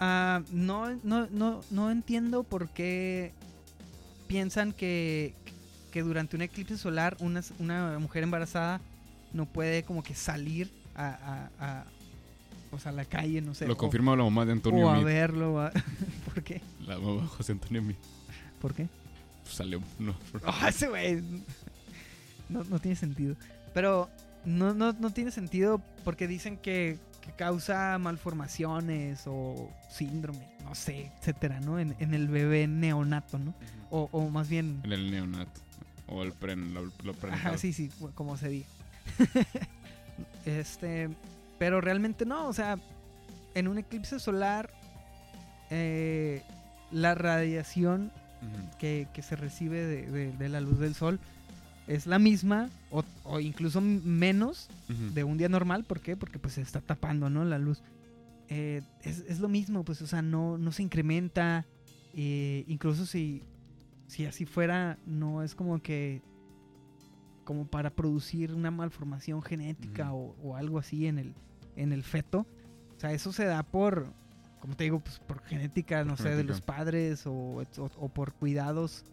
ah, no, no, no, no entiendo por qué piensan que, que durante un eclipse solar una, una mujer embarazada no puede como que salir a, a, a, pues a la calle, no sé. Lo o- confirma la mamá de Antonio o a Meade. verlo. a- [laughs] ¿Por qué? La mamá de José Antonio Meade. ¿Por qué? Pues salió. No. [laughs] Ah, ese güey. No, no tiene sentido. Pero no, no, no tiene sentido porque dicen que, que causa malformaciones o síndrome, no sé, etcétera, ¿no? En, en el bebé neonato, ¿no? O, o más bien. En el neonato. O el pren, lo, lo Ajá, sí, sí, como se diga. [laughs] este. Pero realmente no, o sea, en un eclipse solar, eh, la radiación que, que se recibe de, de- de la luz del sol es la misma o, o incluso menos de un día normal. ¿Por qué? Porque pues se está tapando, ¿no? La luz. Eh, es, es lo mismo, pues, o sea, no, no se incrementa. eh, incluso si, si así fuera, no es como que como para producir una malformación genética o, o algo así en el, en el feto. O sea, eso se da por, como te digo, pues por genética, no sé, de los padres o, o- o por cuidados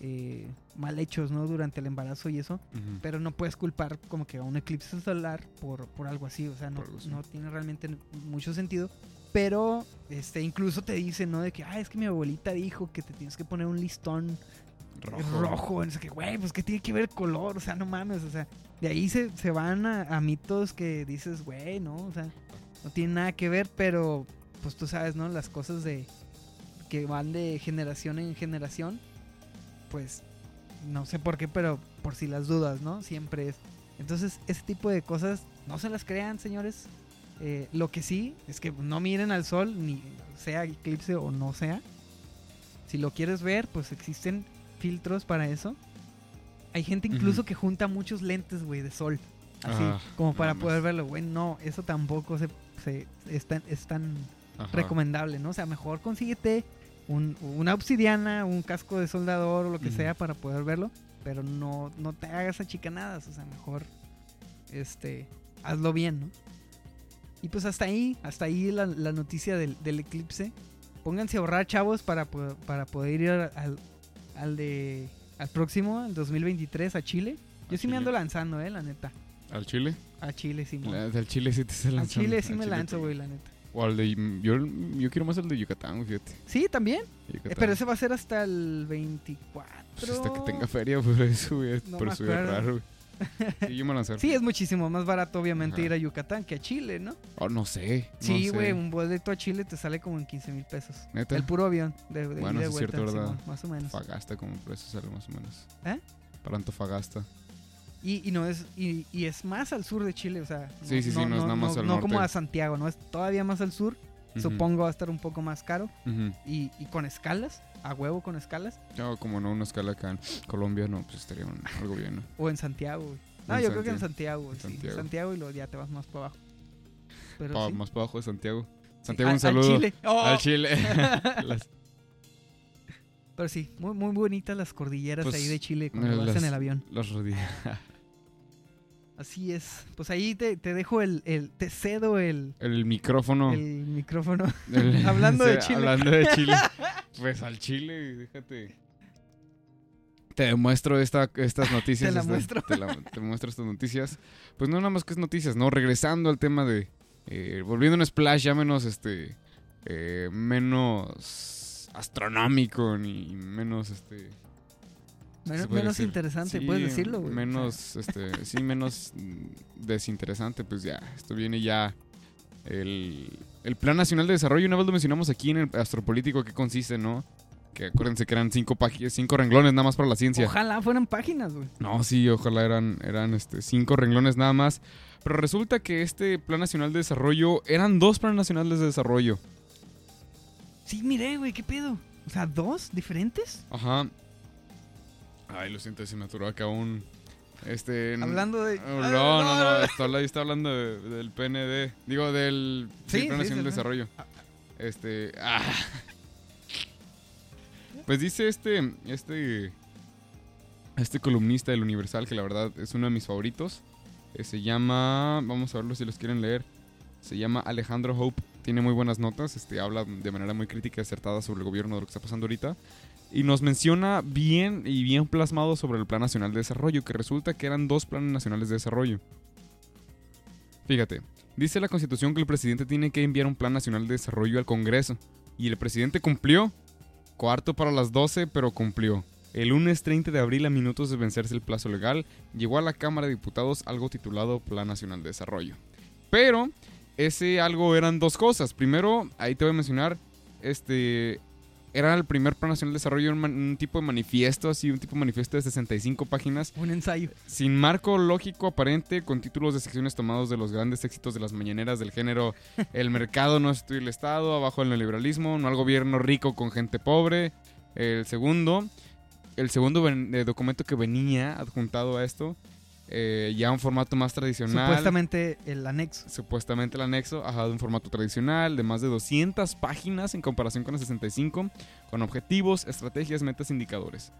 eh, mal hechos, ¿no? Durante el embarazo y eso. Pero no puedes culpar como que a un eclipse solar por, por algo así. O sea, no, no tiene realmente mucho sentido. Pero este, incluso te dicen, ¿no? De que, ah, es que mi abuelita dijo que te tienes que poner un listón Rojo. rojo. Qué, güey, pues que tiene que ver el color. O sea, no mames. O sea, de ahí se, se van a, a mitos que dices, güey, ¿no? O sea, no tiene nada que ver, pero pues tú sabes, ¿no? Las cosas de que van de generación en generación, pues no sé por qué, pero por si las dudas, ¿no? Siempre es. Entonces, ese tipo de cosas no se las crean, señores. Eh, lo que sí es que no miren al sol, ni sea eclipse o no sea. Si lo quieres ver, pues existen filtros para eso. Hay gente incluso que junta muchos lentes, güey, de sol. Así, Ah, como para poder verlo, güey. No, eso tampoco se, se- es, tan, es tan recomendable, ¿no? O sea, mejor consíguete un- una obsidiana, un casco de soldador o lo que sea para poder verlo. Pero no, no te hagas achicanadas. O sea, mejor este, hazlo bien, ¿no? Y pues hasta ahí, hasta ahí la, la noticia del, del eclipse. Pónganse a ahorrar, chavos, para, para poder ir al, al de al próximo, al 2023, a Chile. Yo A sí me ando lanzando, eh, la neta. ¿Al Chile? A Chile sí. La- del Chile sí te estás A lanzando. Chile sí Al me Chile lanzo, te- güey, la neta. O al de. Yo, yo quiero más el de Yucatán, fíjate. Sí, también. Eh, pero ese va a ser hasta el 24. Pues hasta que tenga feria, [laughs] por eso, güey. No por me eso es acuerdo. raro, güey. [laughs] Sí, yo me lancé. Sí, es muchísimo más barato, obviamente, Ajá. ir a Yucatán que a Chile, ¿no? Oh, no sé. no Sí, güey, un boleto a Chile te sale como en 15 mil pesos. ¿Neta? El puro avión, de, de Bueno, sí es vuelta, cierto, ¿verdad? Simón, más o menos. Antofagasta, como por eso sale más o menos. ¿Eh? Para Antofagasta. Y, y no es y, y es más al sur de Chile, o sea, Sí, sí, sí, no es nada más al no como a Santiago, no es todavía más al sur. Supongo va a estar un poco más caro y, y con escalas, a huevo con escalas No, como no, una escala acá en Colombia, no, pues estaría un- algo bien, ¿no? o en Santiago, güey. No, En yo creo que en Santiago. Santiago, güey, sí, Santiago. Santiago y luego ya te vas más para abajo. Pero Pa- sí. Más para abajo de Santiago. Santiago, un saludo. Al Chile. ¡Oh! Al Chile. [laughs] Las- Pero sí, muy, muy bonitas las cordilleras Pues, ahí de Chile cuando vas en el avión. las rodillas. Así es. Pues ahí te, te dejo el, el- te cedo el, El micrófono. el micrófono. [laughs] El- [laughs] Hablando de [laughs] Chile. Hablando de Chile. Pues al Chile, déjate. Te demuestro esta, estas noticias. Te la esta- muestro. Te, la- te muestro estas noticias. Pues no nada más que es noticias, ¿no? Regresando al tema de. eh, volviendo a un splash ya menos este. eh, menos astronómico ni menos este. Puede menos decir? interesante, Sí, puedes decirlo, güey. Menos, este, sí, menos [laughs] desinteresante, pues ya, esto viene ya el, el Plan Nacional de Desarrollo, una vez lo mencionamos aquí en el Astropolítico, ¿qué consiste, no? Que acuérdense que eran cinco, pagi- cinco renglones nada más para la ciencia. Ojalá fueran páginas, güey. No, sí, ojalá eran, eran este, cinco renglones nada más. Pero resulta que este Plan Nacional de Desarrollo eran dos planes nacionales de desarrollo. Sí, miré, güey, ¿qué pedo? O sea, dos diferentes. Ajá. Ay, lo siento, se me aturó acá un... Este... Hablando de... No, no, no, no, está, habla- está hablando de- del PND. Digo, del Sí, Plan Nacional de. Desarrollo. Este... ah. Pues dice este... Este... Este columnista del Universal, que la verdad es uno de mis favoritos. eh, se llama... Vamos a verlo si los quieren leer. Se llama Alejandro Hope. Tiene muy buenas notas. Este, habla de manera muy crítica y acertada sobre el gobierno de lo que está pasando ahorita. Y nos menciona bien y bien plasmado sobre el Plan Nacional de Desarrollo, que resulta que eran dos planes nacionales de desarrollo. Fíjate, dice la Constitución que el presidente tiene que enviar un Plan Nacional de Desarrollo al Congreso. Y el presidente cumplió. Cuarto para las 12, pero cumplió. El lunes 30 de abril, a minutos de vencerse el plazo legal, llegó a la Cámara de Diputados algo titulado Plan Nacional de Desarrollo. Pero ese algo eran dos cosas. Primero, ahí te voy a mencionar, este, era el primer Plan Nacional de Desarrollo, un, tipo de manifiesto, así, un tipo de manifiesto de 65 páginas, Un ensayo. sin marco lógico aparente, con títulos de secciones tomados de los grandes éxitos de las mañaneras del género [laughs] El mercado no es el Estado, abajo el neoliberalismo, no al gobierno rico con gente pobre. El segundo, el segundo eh, documento que venía adjuntado a esto, eh, ya un formato más tradicional. Supuestamente el anexo. Supuestamente el anexo, ajá, de un formato tradicional, de más de 200 páginas en comparación con el 65, con objetivos, estrategias, metas, indicadores.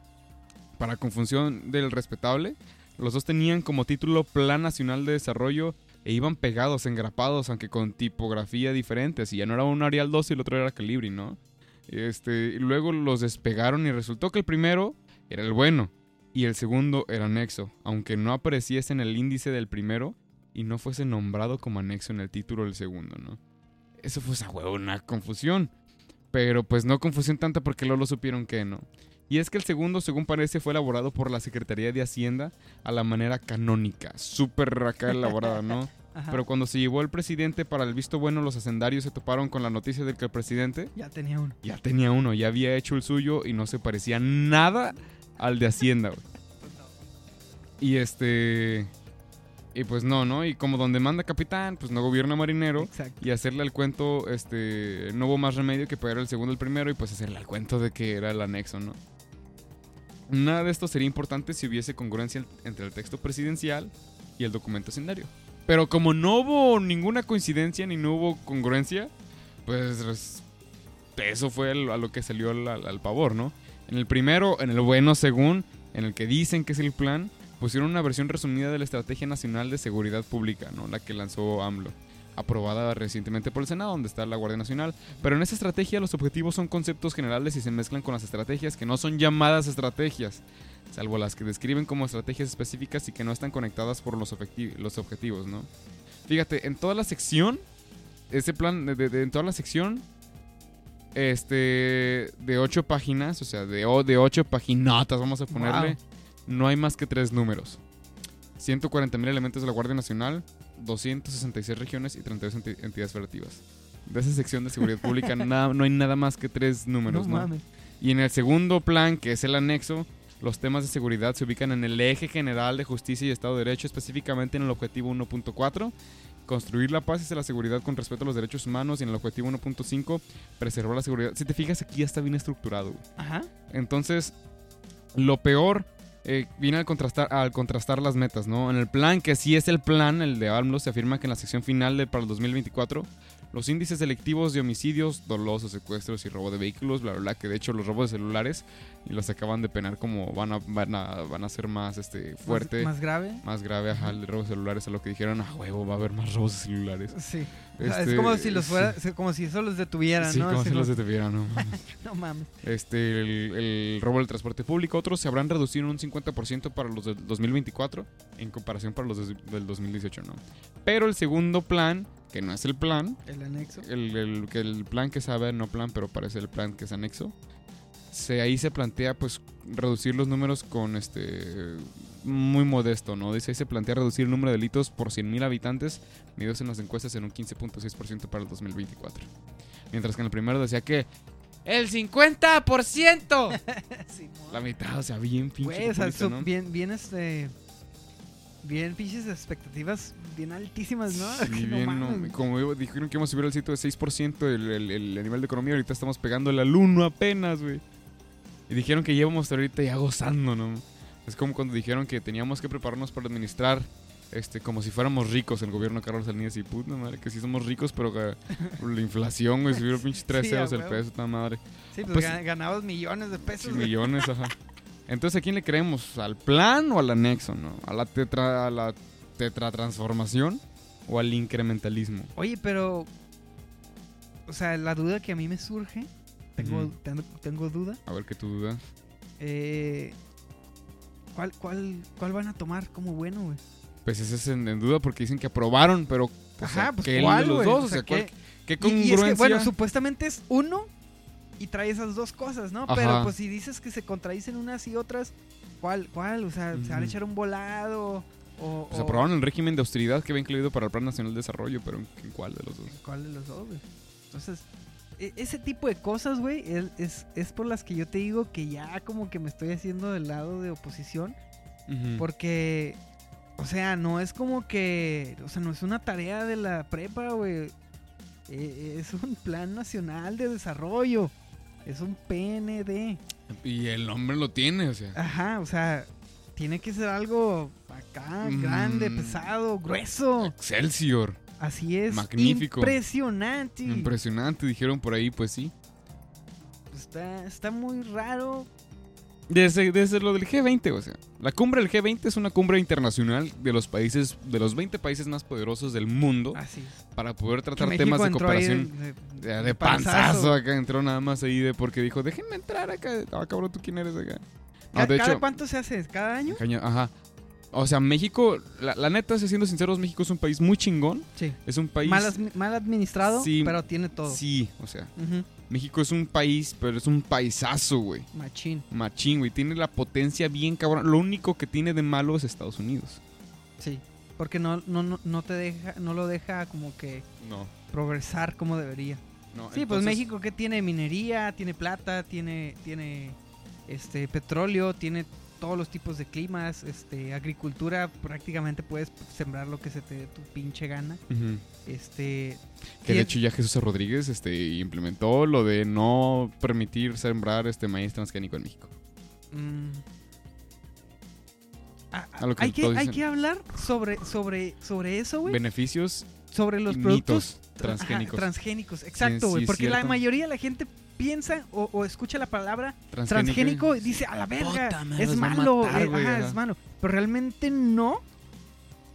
Para confusión del respetable, los dos tenían como título Plan Nacional de Desarrollo e iban pegados, engrapados, aunque con tipografía diferente. Si ya no era un Arial 2 y el otro era Calibri, ¿no? Este, y luego los despegaron y resultó que el primero era el bueno y el segundo era anexo, aunque no apareciese en el índice del primero y no fuese nombrado como anexo en el título del segundo, ¿no? Eso fue esa huevo, una confusión. Pero pues no confusión tanta porque luego lo supieron que no. Y es que el segundo, según parece, fue elaborado por la Secretaría de Hacienda a la manera canónica, súper acá elaborada, ¿no? [laughs] Ajá. Pero cuando se llevó el presidente para el visto bueno, los hacendarios se toparon con la noticia de que el presidente Ya tenía uno. ya tenía uno, ya había hecho el suyo y no se parecía nada al de Hacienda, güey. Y este. Y pues no, ¿no? Y como donde manda capitán, pues no gobierna marinero. Exacto. Y hacerle al cuento, este. No hubo más remedio que pegar el segundo al primero y pues hacerle al cuento de que era el anexo, ¿no? Nada de esto sería importante si hubiese congruencia entre el texto presidencial y el documento hacendario. Pero como no hubo ninguna coincidencia ni no hubo congruencia, pues eso fue a lo que salió al, al- al pavor, ¿no? En el primero, en el bueno según, en el que dicen que es el plan, pusieron una versión resumida de la Estrategia Nacional de Seguridad Pública, ¿no? La que lanzó AMLO, aprobada recientemente por el Senado, donde está la Guardia Nacional. Pero en esa estrategia los objetivos son conceptos generales y se mezclan con las estrategias que no son llamadas estrategias, salvo las que describen como estrategias específicas y que no están conectadas por los, objeti- los objetivos, ¿no? Fíjate, en toda la sección, ese plan, de, de- de- en toda la sección, este, de ocho páginas, o sea, de, de ocho paginatas, vamos a ponerle, Wow. no hay más que tres números. 140 mil elementos de la Guardia Nacional, 266 regiones y 32 enti- entidades federativas. De esa sección de seguridad pública [laughs] nada- no hay nada más que tres números, no ¿no? Y en el segundo plan, que es el anexo, los temas de seguridad se ubican en el eje general de justicia y Estado de Derecho, específicamente en el objetivo 1.4, construir la paz y la seguridad con respeto a los derechos humanos, y en el objetivo 1.5, preservar la seguridad. Si te fijas, aquí ya está bien estructurado. Ajá. Entonces, lo peor eh, viene al contrastar, al contrastar las metas, ¿no? En el plan, que sí es el plan, el de AMLO, se afirma que en la sección final de, para el 2024, los índices delictivos de homicidios, dolosos, secuestros y robo de vehículos, bla, bla, bla, que de hecho los robos de celulares y los acaban de penar como van a, van a, van a ser más este, fuerte, Más, más, más grave. grave, ajá, el de robos de celulares, a lo que dijeron, a huevo, va a haber más robos de celulares. Sí. Es Este, como si los sí. fuera, se- como si eso los detuvieran, Sí, ¿no? como si los detuvieran, ¿no? [laughs] No mames. este, el, el robo del transporte público. Otros se habrán reducido en un 50% para los del 2024 en comparación para los de- del 2018, ¿no? Pero el segundo plan, que no es el plan, El anexo. el, el- que el plan que sabe no plan, pero parece el plan que es anexo, se, ahí se plantea pues reducir los números con este muy modesto, ¿no? Dice ahí se plantea reducir el número de delitos por 100.000 habitantes medidos en las encuestas en un 15.6% para el 2024. Mientras que en el primero decía que ¡El 50%! [laughs] Sí, la mitad, o sea, bien pinche populista, su- ¿no? bien, bien, este. Bien pinches expectativas bien altísimas, ¿no? Sí, [laughs] no bien, no, como dijeron que íbamos a subir el sitio de 6% el, el, el- el nivel de economía, ahorita estamos pegando al 1 apenas, güey. Y dijeron que llevamos ahorita ya gozando, ¿no? Es como cuando dijeron que teníamos que prepararnos para administrar este, como si fuéramos ricos el gobierno de Carlos Salinas y puta madre, que sí somos ricos, pero que la inflación, güey, subieron [laughs] pinches 3 Sí, a ceros el peso, esta madre. Sí, pues, Pues- gan- ganabas millones de Sí, pesos. güey. millones, ajá. [laughs] Entonces, ¿a quién le creemos? ¿Al plan o al anexo, no? ¿A la tetra, a la tetratransformación o al incrementalismo? Oye, pero. O sea, la duda que a mí me surge. Tengo, tengo, tengo duda. A ver qué tu duda. Eh, ¿cuál, cuál, ¿Cuál van a tomar como bueno, güey? Pues ese es en, en duda porque dicen que aprobaron, pero. sea, Ajá, pues ¿qué ¿cuál, de los dos? O sea, sea, ¿cuál- ¿qué- ¿qué Y- congruencia? Y, es que, bueno, supuestamente es uno y trae esas dos cosas, ¿no? Pero pues si dices que se contradicen unas y otras, ¿cuál? ¿Cuál? O sea, ¿se van a echar un volado? O, Pues o- aprobaron el régimen de austeridad que había incluido para el Plan Nacional de Desarrollo, pero ¿en, en cuál de los dos? ¿Cuál de los dos, güey? Entonces, e- ese tipo de cosas, güey, es, es, es por las que yo te digo que ya como que me estoy haciendo del lado de oposición. Porque, o sea, no es como que, o sea, no es una tarea de la prepa, güey. Eh, es un plan nacional de desarrollo. Es un PND. Y el hombre lo tiene, o sea. Ajá, o sea, tiene que ser algo acá, Mm. grande, pesado, grueso. Excelsior. Así es. Magnífico. Impresionante. Impresionante, dijeron por ahí, pues sí. está, está muy raro. Desde, desde lo del G20, o sea, la cumbre del G20 es una cumbre internacional de los países, de los 20 países más poderosos del mundo Así es. para poder tratar temas de cooperación. de, De, de panzazo acá entró nada más ahí de porque dijo, déjenme entrar acá. Ah, cabrón, ¿tú quién eres acá? No, ¿Ca- de ¿Cada hecho, cuánto se hace? ¿Cada año? ajá. O sea, México, la, la neta, siendo sinceros, México es un país muy chingón. Sí. Es un país... Mal, admi- mal administrado, Sí. pero tiene todo. Sí, o sea, Ujú, México es un país, pero es un paisazo, güey. Machín. Machín, güey. Tiene la potencia bien cabrón. Lo único que tiene de malo es Estados Unidos. Sí. Porque no, no, no, no te deja, no lo deja como que No. progresar como debería. no Sí, pues México que tiene minería, tiene plata, tiene, tiene este petróleo, tiene todos los tipos de climas, este, agricultura, prácticamente puedes sembrar lo que se te dé tu pinche gana. Este, Que de hecho ya Jesús Rodríguez este, implementó lo de no permitir sembrar este maíz transgénico en México. Mm. Ah, A lo que hay, que, hay que hablar sobre, sobre, sobre eso, güey. Beneficios Sobre los productos transgénicos. ajá, transgénicos, exacto, sí, güey. porque la mayoría de la gente piensa o, o escucha la palabra Transgénico- transgénico y dice, a la verga, Puta, me es los malo, matar, eh, ajá, es malo. Pero realmente no.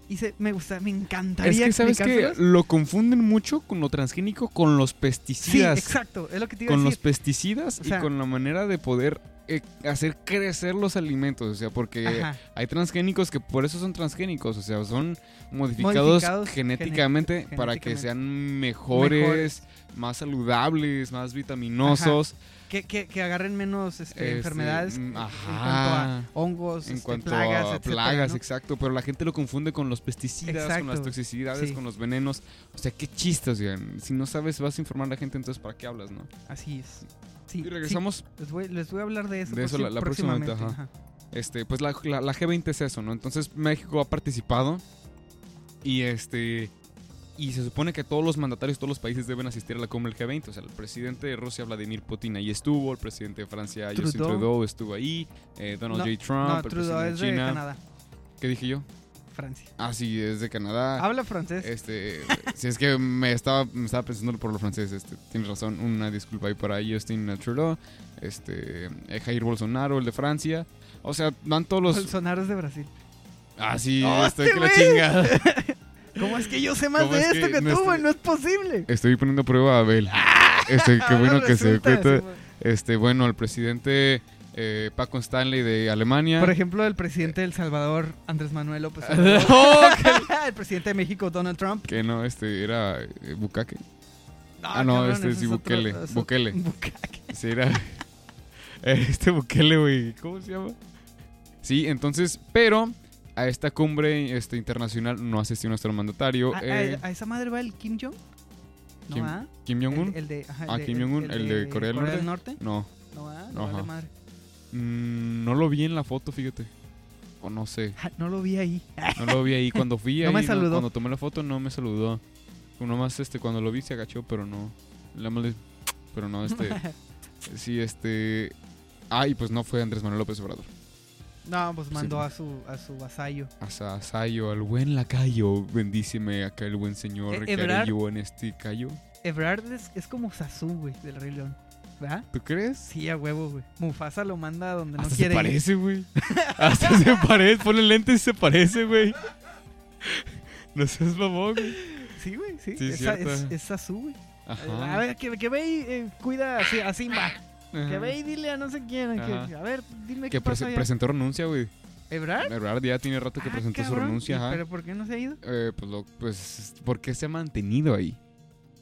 Y se, me gusta, me encantaría Es que sabes que lo confunden mucho con lo transgénico con los Sí, pesticidas. exacto, es lo que te iba a con los decir. pesticidas O sea- y con la manera de poder eh, hacer crecer los alimentos. O sea, porque Ajá, hay transgénicos que por eso son transgénicos. O sea, son modificados, Modificados genéticamente gené- para que sean mejores, Mejores. más saludables, más vitaminosos. que, que, que agarren menos este, Este, enfermedades mm, en cuanto a hongos, En este, cuanto plagas, a etcétera, plagas, ¿no? exacto. Pero la gente lo confunde con los pesticidas, con las toxicidades, Sí. con los venenos. O sea, qué chistes. Si no sabes, vas a informar a la gente, entonces ¿para qué hablas, no? Así es. Sí, Y sí, regresamos les, voy, les voy a hablar de eso, De eso la- la próximamente, próximamente, ajá. ajá. Este, pues la, la- la G20 es eso, ¿no? Entonces México ha participado y este y se supone que todos los mandatarios, todos los países deben asistir a la cumbre del G20. O sea, el presidente de Rusia, Vladimir Putin, ahí estuvo, el presidente de Francia, Justin Trudeau. Trudeau, estuvo ahí, eh, Donald No, J. Trump, No, el Trudeau presidente es de de China. Canadá, ¿Qué dije yo? Francia. Ah, sí, es de Canadá. Habla francés. Este, si es que me estaba, me estaba pensando por lo francés, este, tienes razón, una disculpa ahí para Justin Trudeau, este, eh, Jair Bolsonaro, el de Francia. O sea, van todos los... Bolsonaro es de Brasil. Ah, sí, ¡Oh, estoy que la chingada. [laughs] ¿Cómo es que yo sé más ¿Cómo de es esto que tú, güey? No es posible. Estoy poniendo prueba a Abel. [laughs] Este, qué bueno que se dé cuenta. Este, bueno, el presidente eh, Paco Stanley de Alemania. Por ejemplo, el presidente de El Salvador, Andrés Manuel López [laughs] Obrador. [laughs] El presidente de México, Donald Trump. que no, este, era eh, Bukake. Ah, no, cabrón, este sí, es Bukele, otro- Bukele. Bukake. Sí, era. [laughs] Este Bukele, güey. ¿Cómo se llama? Sí, entonces, pero a esta cumbre este, internacional no asistió nuestro mandatario. ¿A, eh, a esa madre va el Kim Jong? ¿No Kim- va? Kim Jong-un. El, el de, ajá, el Ah, de- Kim Jong-un, el de Corea del Norte. No, No va, No, no vale madre. Mm, no lo vi en la foto, fíjate. O no sé. Ja, [laughs] No lo vi ahí. No lo vi ahí. Cuando fui [laughs] No ahí, me saludó. cuando tomé la foto, no me saludó. Nomás este, cuando lo vi se agachó, pero no. Le le- [tsk] Pero no, este. [laughs] sí, este. Ah, y pues no fue Andrés Manuel López Obrador. No, pues mandó a su a su vasallo. A Sa- Sayo, al buen lacayo, bendíceme acá el buen señor Eh, que Ebrard- yo en este callo. Ebrard es, es como Sasu, güey, del Rey León. ¿Verdad? ¿Tú crees? Sí, a huevo, güey. Mufasa lo manda a donde no Hasta se quiere ir. parece, güey. [laughs] Hasta se parece. Ponle lentes y se parece, güey. No seas mamón, güey. Sí, güey, sí. Sí, es, cierto. es, es Sasu, güey. Ajá. A ver, que, que ve y eh, cuida así, a Simba. Que ve y dile a no sé quién. que- a ver, dime Que qué prese- allá. presentó renuncia, güey. ¿Ebrard? Ebrard ya tiene rato que Ah, presentó su renuncia, ¿Y ajá. ¿Pero por qué no se ha ido? Eh, pues, lo, pues, ¿por qué se ha mantenido ahí?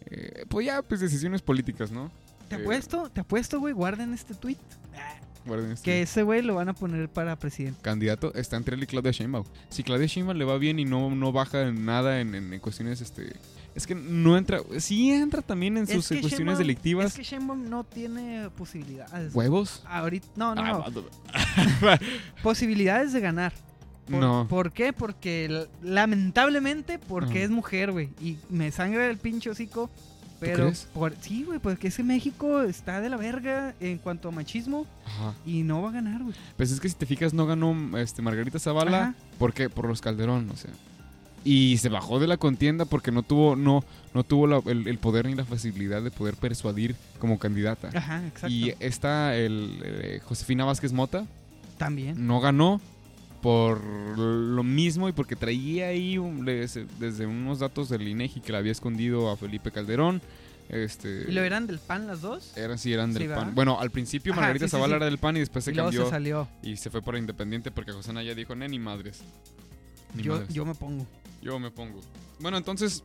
Eh, pues ya, pues decisiones políticas, ¿no? Te apuesto, te apuesto, güey, guarden este tweet. Guarden este Que ese güey lo van a poner para presidente. candidato está entre él y Claudia Sheinbaum. Si Claudia Sheinbaum le va bien y no, no baja en nada en, en- en cuestiones, este... Es que no entra... Sí entra también en Es sus cuestiones Sheinbaum- delictivas. Es que Sheinbaum no tiene posibilidades. ¿Huevos? Ahorita, no, no, no. Ah, [laughs] Posibilidades de ganar. ¿Por, no. ¿Por qué? Porque lamentablemente porque es mujer, güey. Y me sangra el pinche hocico. Pero crees? por, sí, güey, porque ese México está de la verga en cuanto a machismo Ajá. y no va a ganar, güey. Pues es que si te fijas, no ganó este, Margarita Zavala. Ajá. ¿Por qué? Por los Calderón, o sea. Y se bajó de la contienda porque no tuvo, no, no tuvo la- el, el poder ni la facilidad de poder persuadir como candidata. Ajá, exacto. Y está el eh, Josefina Vázquez Mota, También. no ganó por lo mismo y porque traía ahí un- desde, desde unos datos del INEGI que le había escondido a Felipe Calderón. Este, ¿Y lo eran del PAN las dos? eran, sí, eran del Sí, PAN. Bueno, al principio Ajá, Margarita sí, Zavala sí. era del PAN y después se y cambió se salió. y se fue para Independiente porque José Naya dijo, "Ne, ni madres. Ni Yo, madres. yo me pongo. Yo me pongo. Bueno, entonces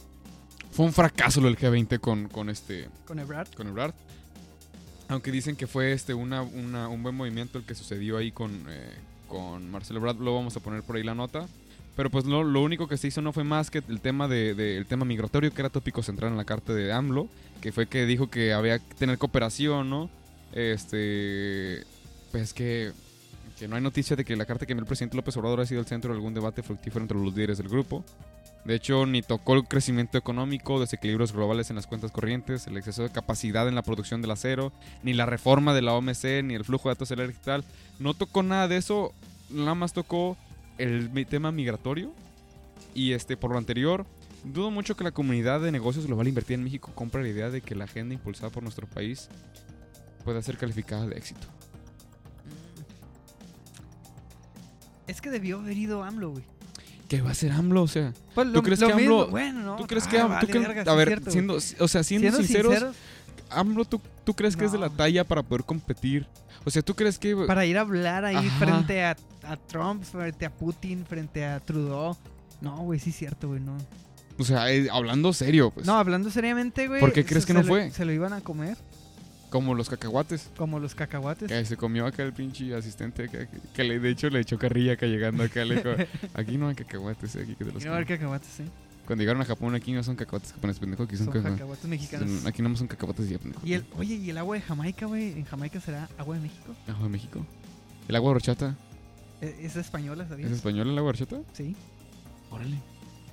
fue un fracaso lo del G20 con, con este Con Ebrard. con Ebrard. Aunque dicen que fue este una, una- un buen movimiento el que sucedió ahí con, eh, con Marcelo Ebrard. Lo vamos a poner por ahí la nota. Pero pues lo, lo único que se hizo no fue más que el tema de- el tema migratorio, que era tópico central en la carta de AMLO, que fue que dijo que había que tener cooperación, ¿no? Este pues que, que no hay noticia de que la carta que envió el presidente López Obrador ha sido el centro de algún debate fructífero entre los líderes del grupo. De hecho, ni tocó el crecimiento económico, desequilibrios globales en las cuentas corrientes, el exceso de capacidad en la producción del acero, ni la reforma de la OMC, ni el flujo de datos tal. No tocó nada de eso, nada más tocó el tema migratorio. Y este, por lo anterior, dudo mucho que la comunidad de negocios global invertida en México compre la idea de que la agenda impulsada por nuestro país pueda ser calificada de éxito. Es que debió haber ido AMLO, güey. ¿Qué va a hacer AMLO? O sea, Pues lo- crees que AMLO- Bueno, no. ¿tú crees ah, que AMLO... vale tú a ver, cierto, siendo, o sea, siendo, sinceros, AMLO, ¿tú, tú crees que es de la talla para poder competir? O sea, ¿tú crees que... para ir a hablar ahí Ajá. frente a, a Trump, frente a Putin, frente a Trudeau. No, güey, sí es cierto, güey, no. O sea, eh, hablando serio, pues. No, hablando seriamente, güey. ¿Por qué crees que no fue? se lo iban a comer, Como los cacahuates. como los cacahuates. Que se comió acá el pinche asistente. Que, le, de hecho le echó carrilla acá llegando acá. Le dijo, [laughs] aquí no hay cacahuates, aquí que te los no va a haber comes". cacahuates, sí. Cuando llegaron a Japón, aquí no son cacahuates japoneses, pendejo. Aquí son, Son caca- cacahuates mexicanos. son- Aquí no son cacahuates ya, pendejo. Y el, oye, ¿y el agua de Jamaica, güey? ¿En Jamaica será agua de México? ¿Agua de México? ¿El agua de horchata? ¿Es, es española, sabías? ¿Es español el agua de horchata? Sí. Órale.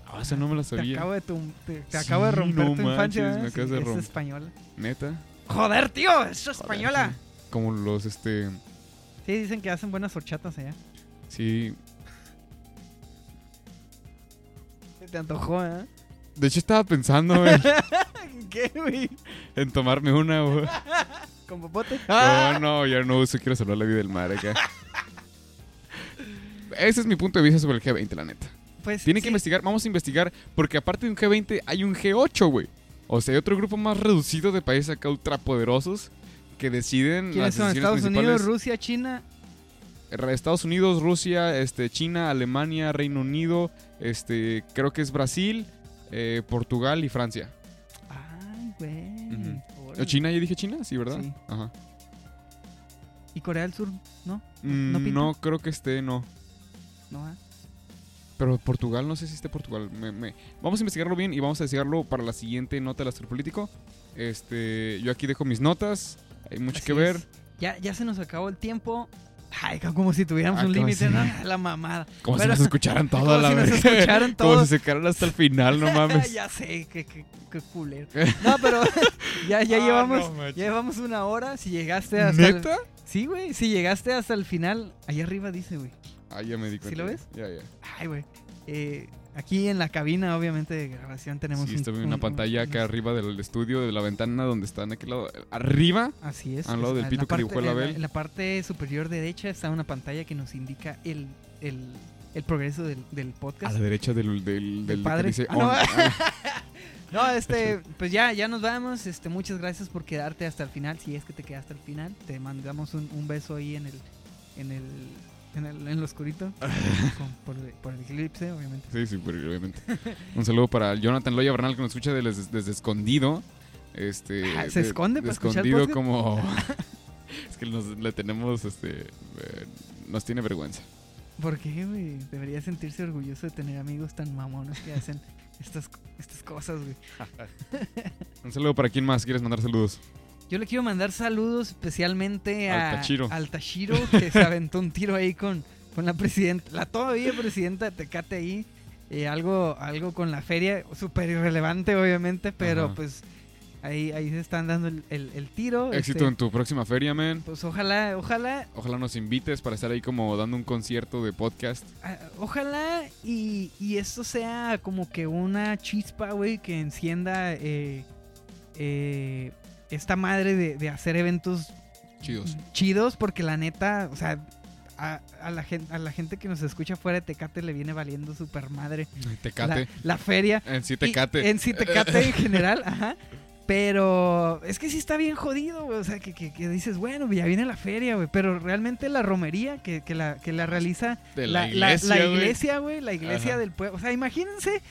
Ah, esa no me Te sabía. acabo de, tu, te, te Sí, acabo de romper no tu infancia. manches, me ¿eh? Sí, de es española. Neta. Joder, tío, es Joder, española. sí. Como los, este... Sí, dicen que hacen buenas horchatas allá. Sí. Se te antojó, ¿eh? De hecho, estaba pensando, güey, [laughs] ¿Qué, güey? en tomarme una, güey. ¿Con popote? No, no, ya no uso, quiero salvar la vida del mar acá. Ese es mi punto de vista sobre el G20, la neta. Pues Tiene que sí, investigar, vamos a investigar, porque aparte de un G20 hay un G8, güey. O sea, hay otro grupo más reducido de países acá ultrapoderosos que deciden ¿Quiénes las son? Estados Unidos. Rusia, China. Estados Unidos, Rusia, este, China, Alemania, Reino Unido, este, creo que es Brasil, eh, Portugal y Francia. Ay, güey. ¿O China? ¿Ya dije China? Sí, ¿verdad? Sí. Ajá. ¿Y Corea del Sur? ¿No? Mm, ¿No no creo que esté, no. No, ¿ah? Pero Portugal, no sé si esté Portugal. Me- me- Vamos a investigarlo bien y vamos a investigarlo para la siguiente nota del astropolítico. Este, yo aquí dejo mis notas. Hay mucho Así que ver. es. Ya, ya se nos acabó el tiempo. Ay, como si tuviéramos Ah, un como límite, ¿no? La mamada. Como Pero- si nos escucharan como toda la si nos escucharan [laughs] Como todos. si se quedaran hasta el final, no [laughs] mames. ya sé, qué, qué, qué culero. [laughs] No, pero ya, ya Ah, llevamos no, ya llevamos una hora. Si llegaste hasta el- ¿Neta? Sí, güey. Si llegaste hasta el final, ahí arriba dice, güey. Ah, ya me di cuenta. ¿Sí lo ves? Ya, ya. Ay, güey. Eh, aquí en la cabina, obviamente, de grabación tenemos Sí, un- está bien un- una un- pantalla acá un- arriba del estudio, de la ventana donde está en aquel lado. Arriba, Así es. al lado es- del en pito la que dibujó el parte- en la- Abel. En la parte superior derecha está una pantalla que nos indica el, el, el progreso del, del a podcast. la derecha del, del, del, que padre. dice Ah, no. [laughs] Ah, No, este, pues ya, ya nos vamos. Este, muchas gracias por quedarte hasta el final. Si es que te quedaste al final, te mandamos un, un beso ahí en el, en el, en el, en lo oscurito, [laughs] con- por, por el eclipse, obviamente. Sí, sí, obviamente. Un saludo para Jonathan Loya Bernal que nos escucha desde, desde escondido. Este, Ah, ¿se de- esconde de para escondido como [laughs] [laughs] es que nos, le tenemos este eh, nos tiene vergüenza. ¿Por qué, güey? Debería sentirse orgulloso de tener amigos tan mamones que hacen estas, estas cosas, güey. Un saludo para quién más quieres mandar saludos. Yo le quiero mandar saludos especialmente a, Al Tachiro. al Tachiro, que se aventó un tiro ahí con, con la presidenta, la todavía presidenta de Tecate ahí. Eh, algo, algo con la feria, súper irrelevante obviamente, pero Ajá. pues ahí, ahí se están dando el, el- el tiro. Éxito este, en tu próxima feria, man. Pues ojalá, ojalá, Ojalá nos invites para estar ahí como dando un concierto de podcast. ah, ojalá y, y esto sea como que una chispa, güey, que encienda eh, eh, esta madre de, de hacer eventos Chidos. chidos porque la neta, o sea, a, a la gente, a la gente que nos escucha fuera de Tecate le viene valiendo super madre Tecate. la, la feria. En sí, Y- Tecate. en sí Tecate en [laughs] general, ajá. Pero es que sí está bien jodido, güey. O sea, que, que- que dices, bueno, ya viene la feria, güey. Pero realmente la romería que, que la, que la realiza de la, la, la- iglesia. la güey. iglesia, güey. La iglesia del pueblo. O sea, imagínense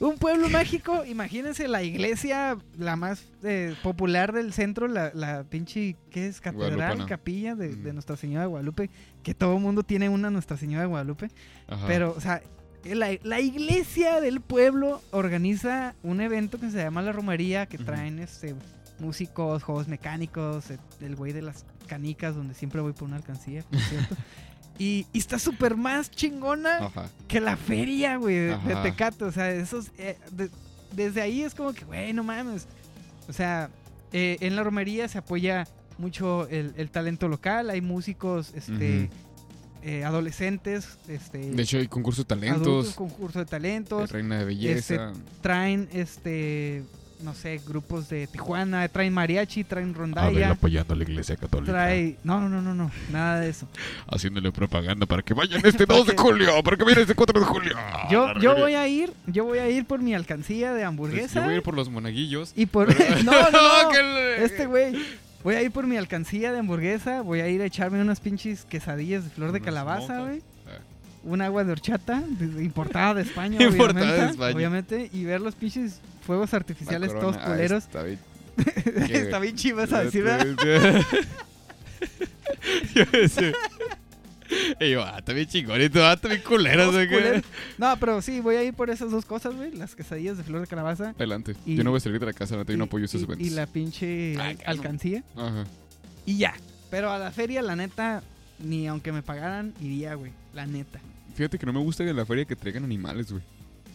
un pueblo mágico. Imagínense la iglesia, la más eh, popular del centro, la, la pinche, ¿qué es? Catedral, Guadalupana. capilla de, de. Nuestra Señora de Guadalupe. Que todo el mundo tiene una Nuestra Señora de Guadalupe. Ajá. Pero, o sea, la, la iglesia del pueblo organiza un evento que se llama La Romería, que traen este músicos, juegos mecánicos, el güey de las canicas, donde siempre voy por una alcancía, por cierto. [laughs] y, y está súper más chingona Ajá. que la feria, güey, de, de. Tecate. O sea, esos, eh, de- desde ahí es como que, güey, no mames. O sea, eh, en la romería se apoya mucho el, el talento local, hay músicos, este, eh, adolescentes, este, De hecho, hay concurso de adultos, talentos. concurso de de talentos, Reina de belleza. traen, este, no sé, grupos de Tijuana, traen mariachi, traen rondalla, apoyando a la iglesia católica. trae, no, no, no, no, no, nada de eso. Haciéndole propaganda para que vayan [laughs] este 2 de julio, para que vayan este 4 de julio. Yo, yo voy a ir, yo voy a ir por mi alcancía de Pues, hamburguesa. yo voy a ir por los monaguillos. Y por. [laughs] [laughs] no, no, Este güey. Voy a ir por mi alcancía de hamburguesa. Voy a ir a echarme unas pinches quesadillas de flor de calabaza, güey. Un agua de horchata, de- importada de España, [laughs] Importada obviamente. de España. Obviamente. Y ver los pinches fuegos artificiales corona. todos Ah, culeros. está bien. [laughs] Está bien chivas [laughs] a decir, ¿verdad? Yo decía- Y yo, ah, está bien chingonito, ah, está bien culero. No, pero sí, voy a ir por esas dos cosas, güey. Las quesadillas de flor de calabaza. Adelante. Y- yo no voy a salir de la casa, no, yo no y- apoyo esos y- eventos. Y la pinche Ay, alcancía. Ajá. Y ya. Pero a la feria, la neta, ni aunque me pagaran, iría, güey. La neta. Fíjate que no me gusta que en la feria que traigan animales, güey.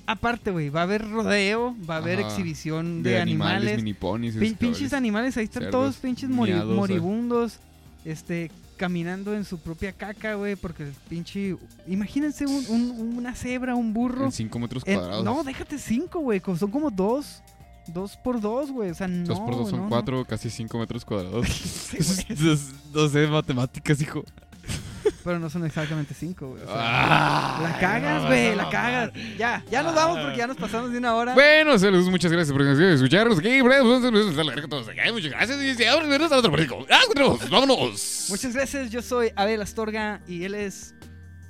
Aparte, güey, va a haber rodeo, va a haber Ajá. exhibición De, de, animales, animales. mini ponis. Pin- pinches animales, ahí están cerdos, todos pinches mori- miados, moribundos, este, caminando en su propia caca, güey, porque el pinche... Imagínense un- un- una cebra, un burro. En 5 metros en- cuadrados. no, déjate cinco, güey, co- son como dos. Dos por dos, güey, o sea, no. 2 por 2 son no, no. 4, casi 5 metros cuadrados. [laughs] Sí, [laughs] no sé, matemáticas, hijo. Pero no son exactamente cinco, güey. o sea, Ah, la cagas, güey, no, la cagas. Ya, ya nos vamos porque ya nos pasamos de una hora. Bueno, saludos, muchas gracias por escucharnos aquí. Muchas gracias y ahora nos hasta otro periódico. ¡Ah, vámonos! ¡Vámonos! Muchas gracias, yo soy Abel Astorga y él es...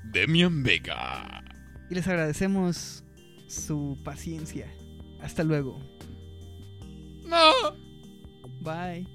Demian Vega. Y les agradecemos su paciencia. Hasta luego. No. Bye.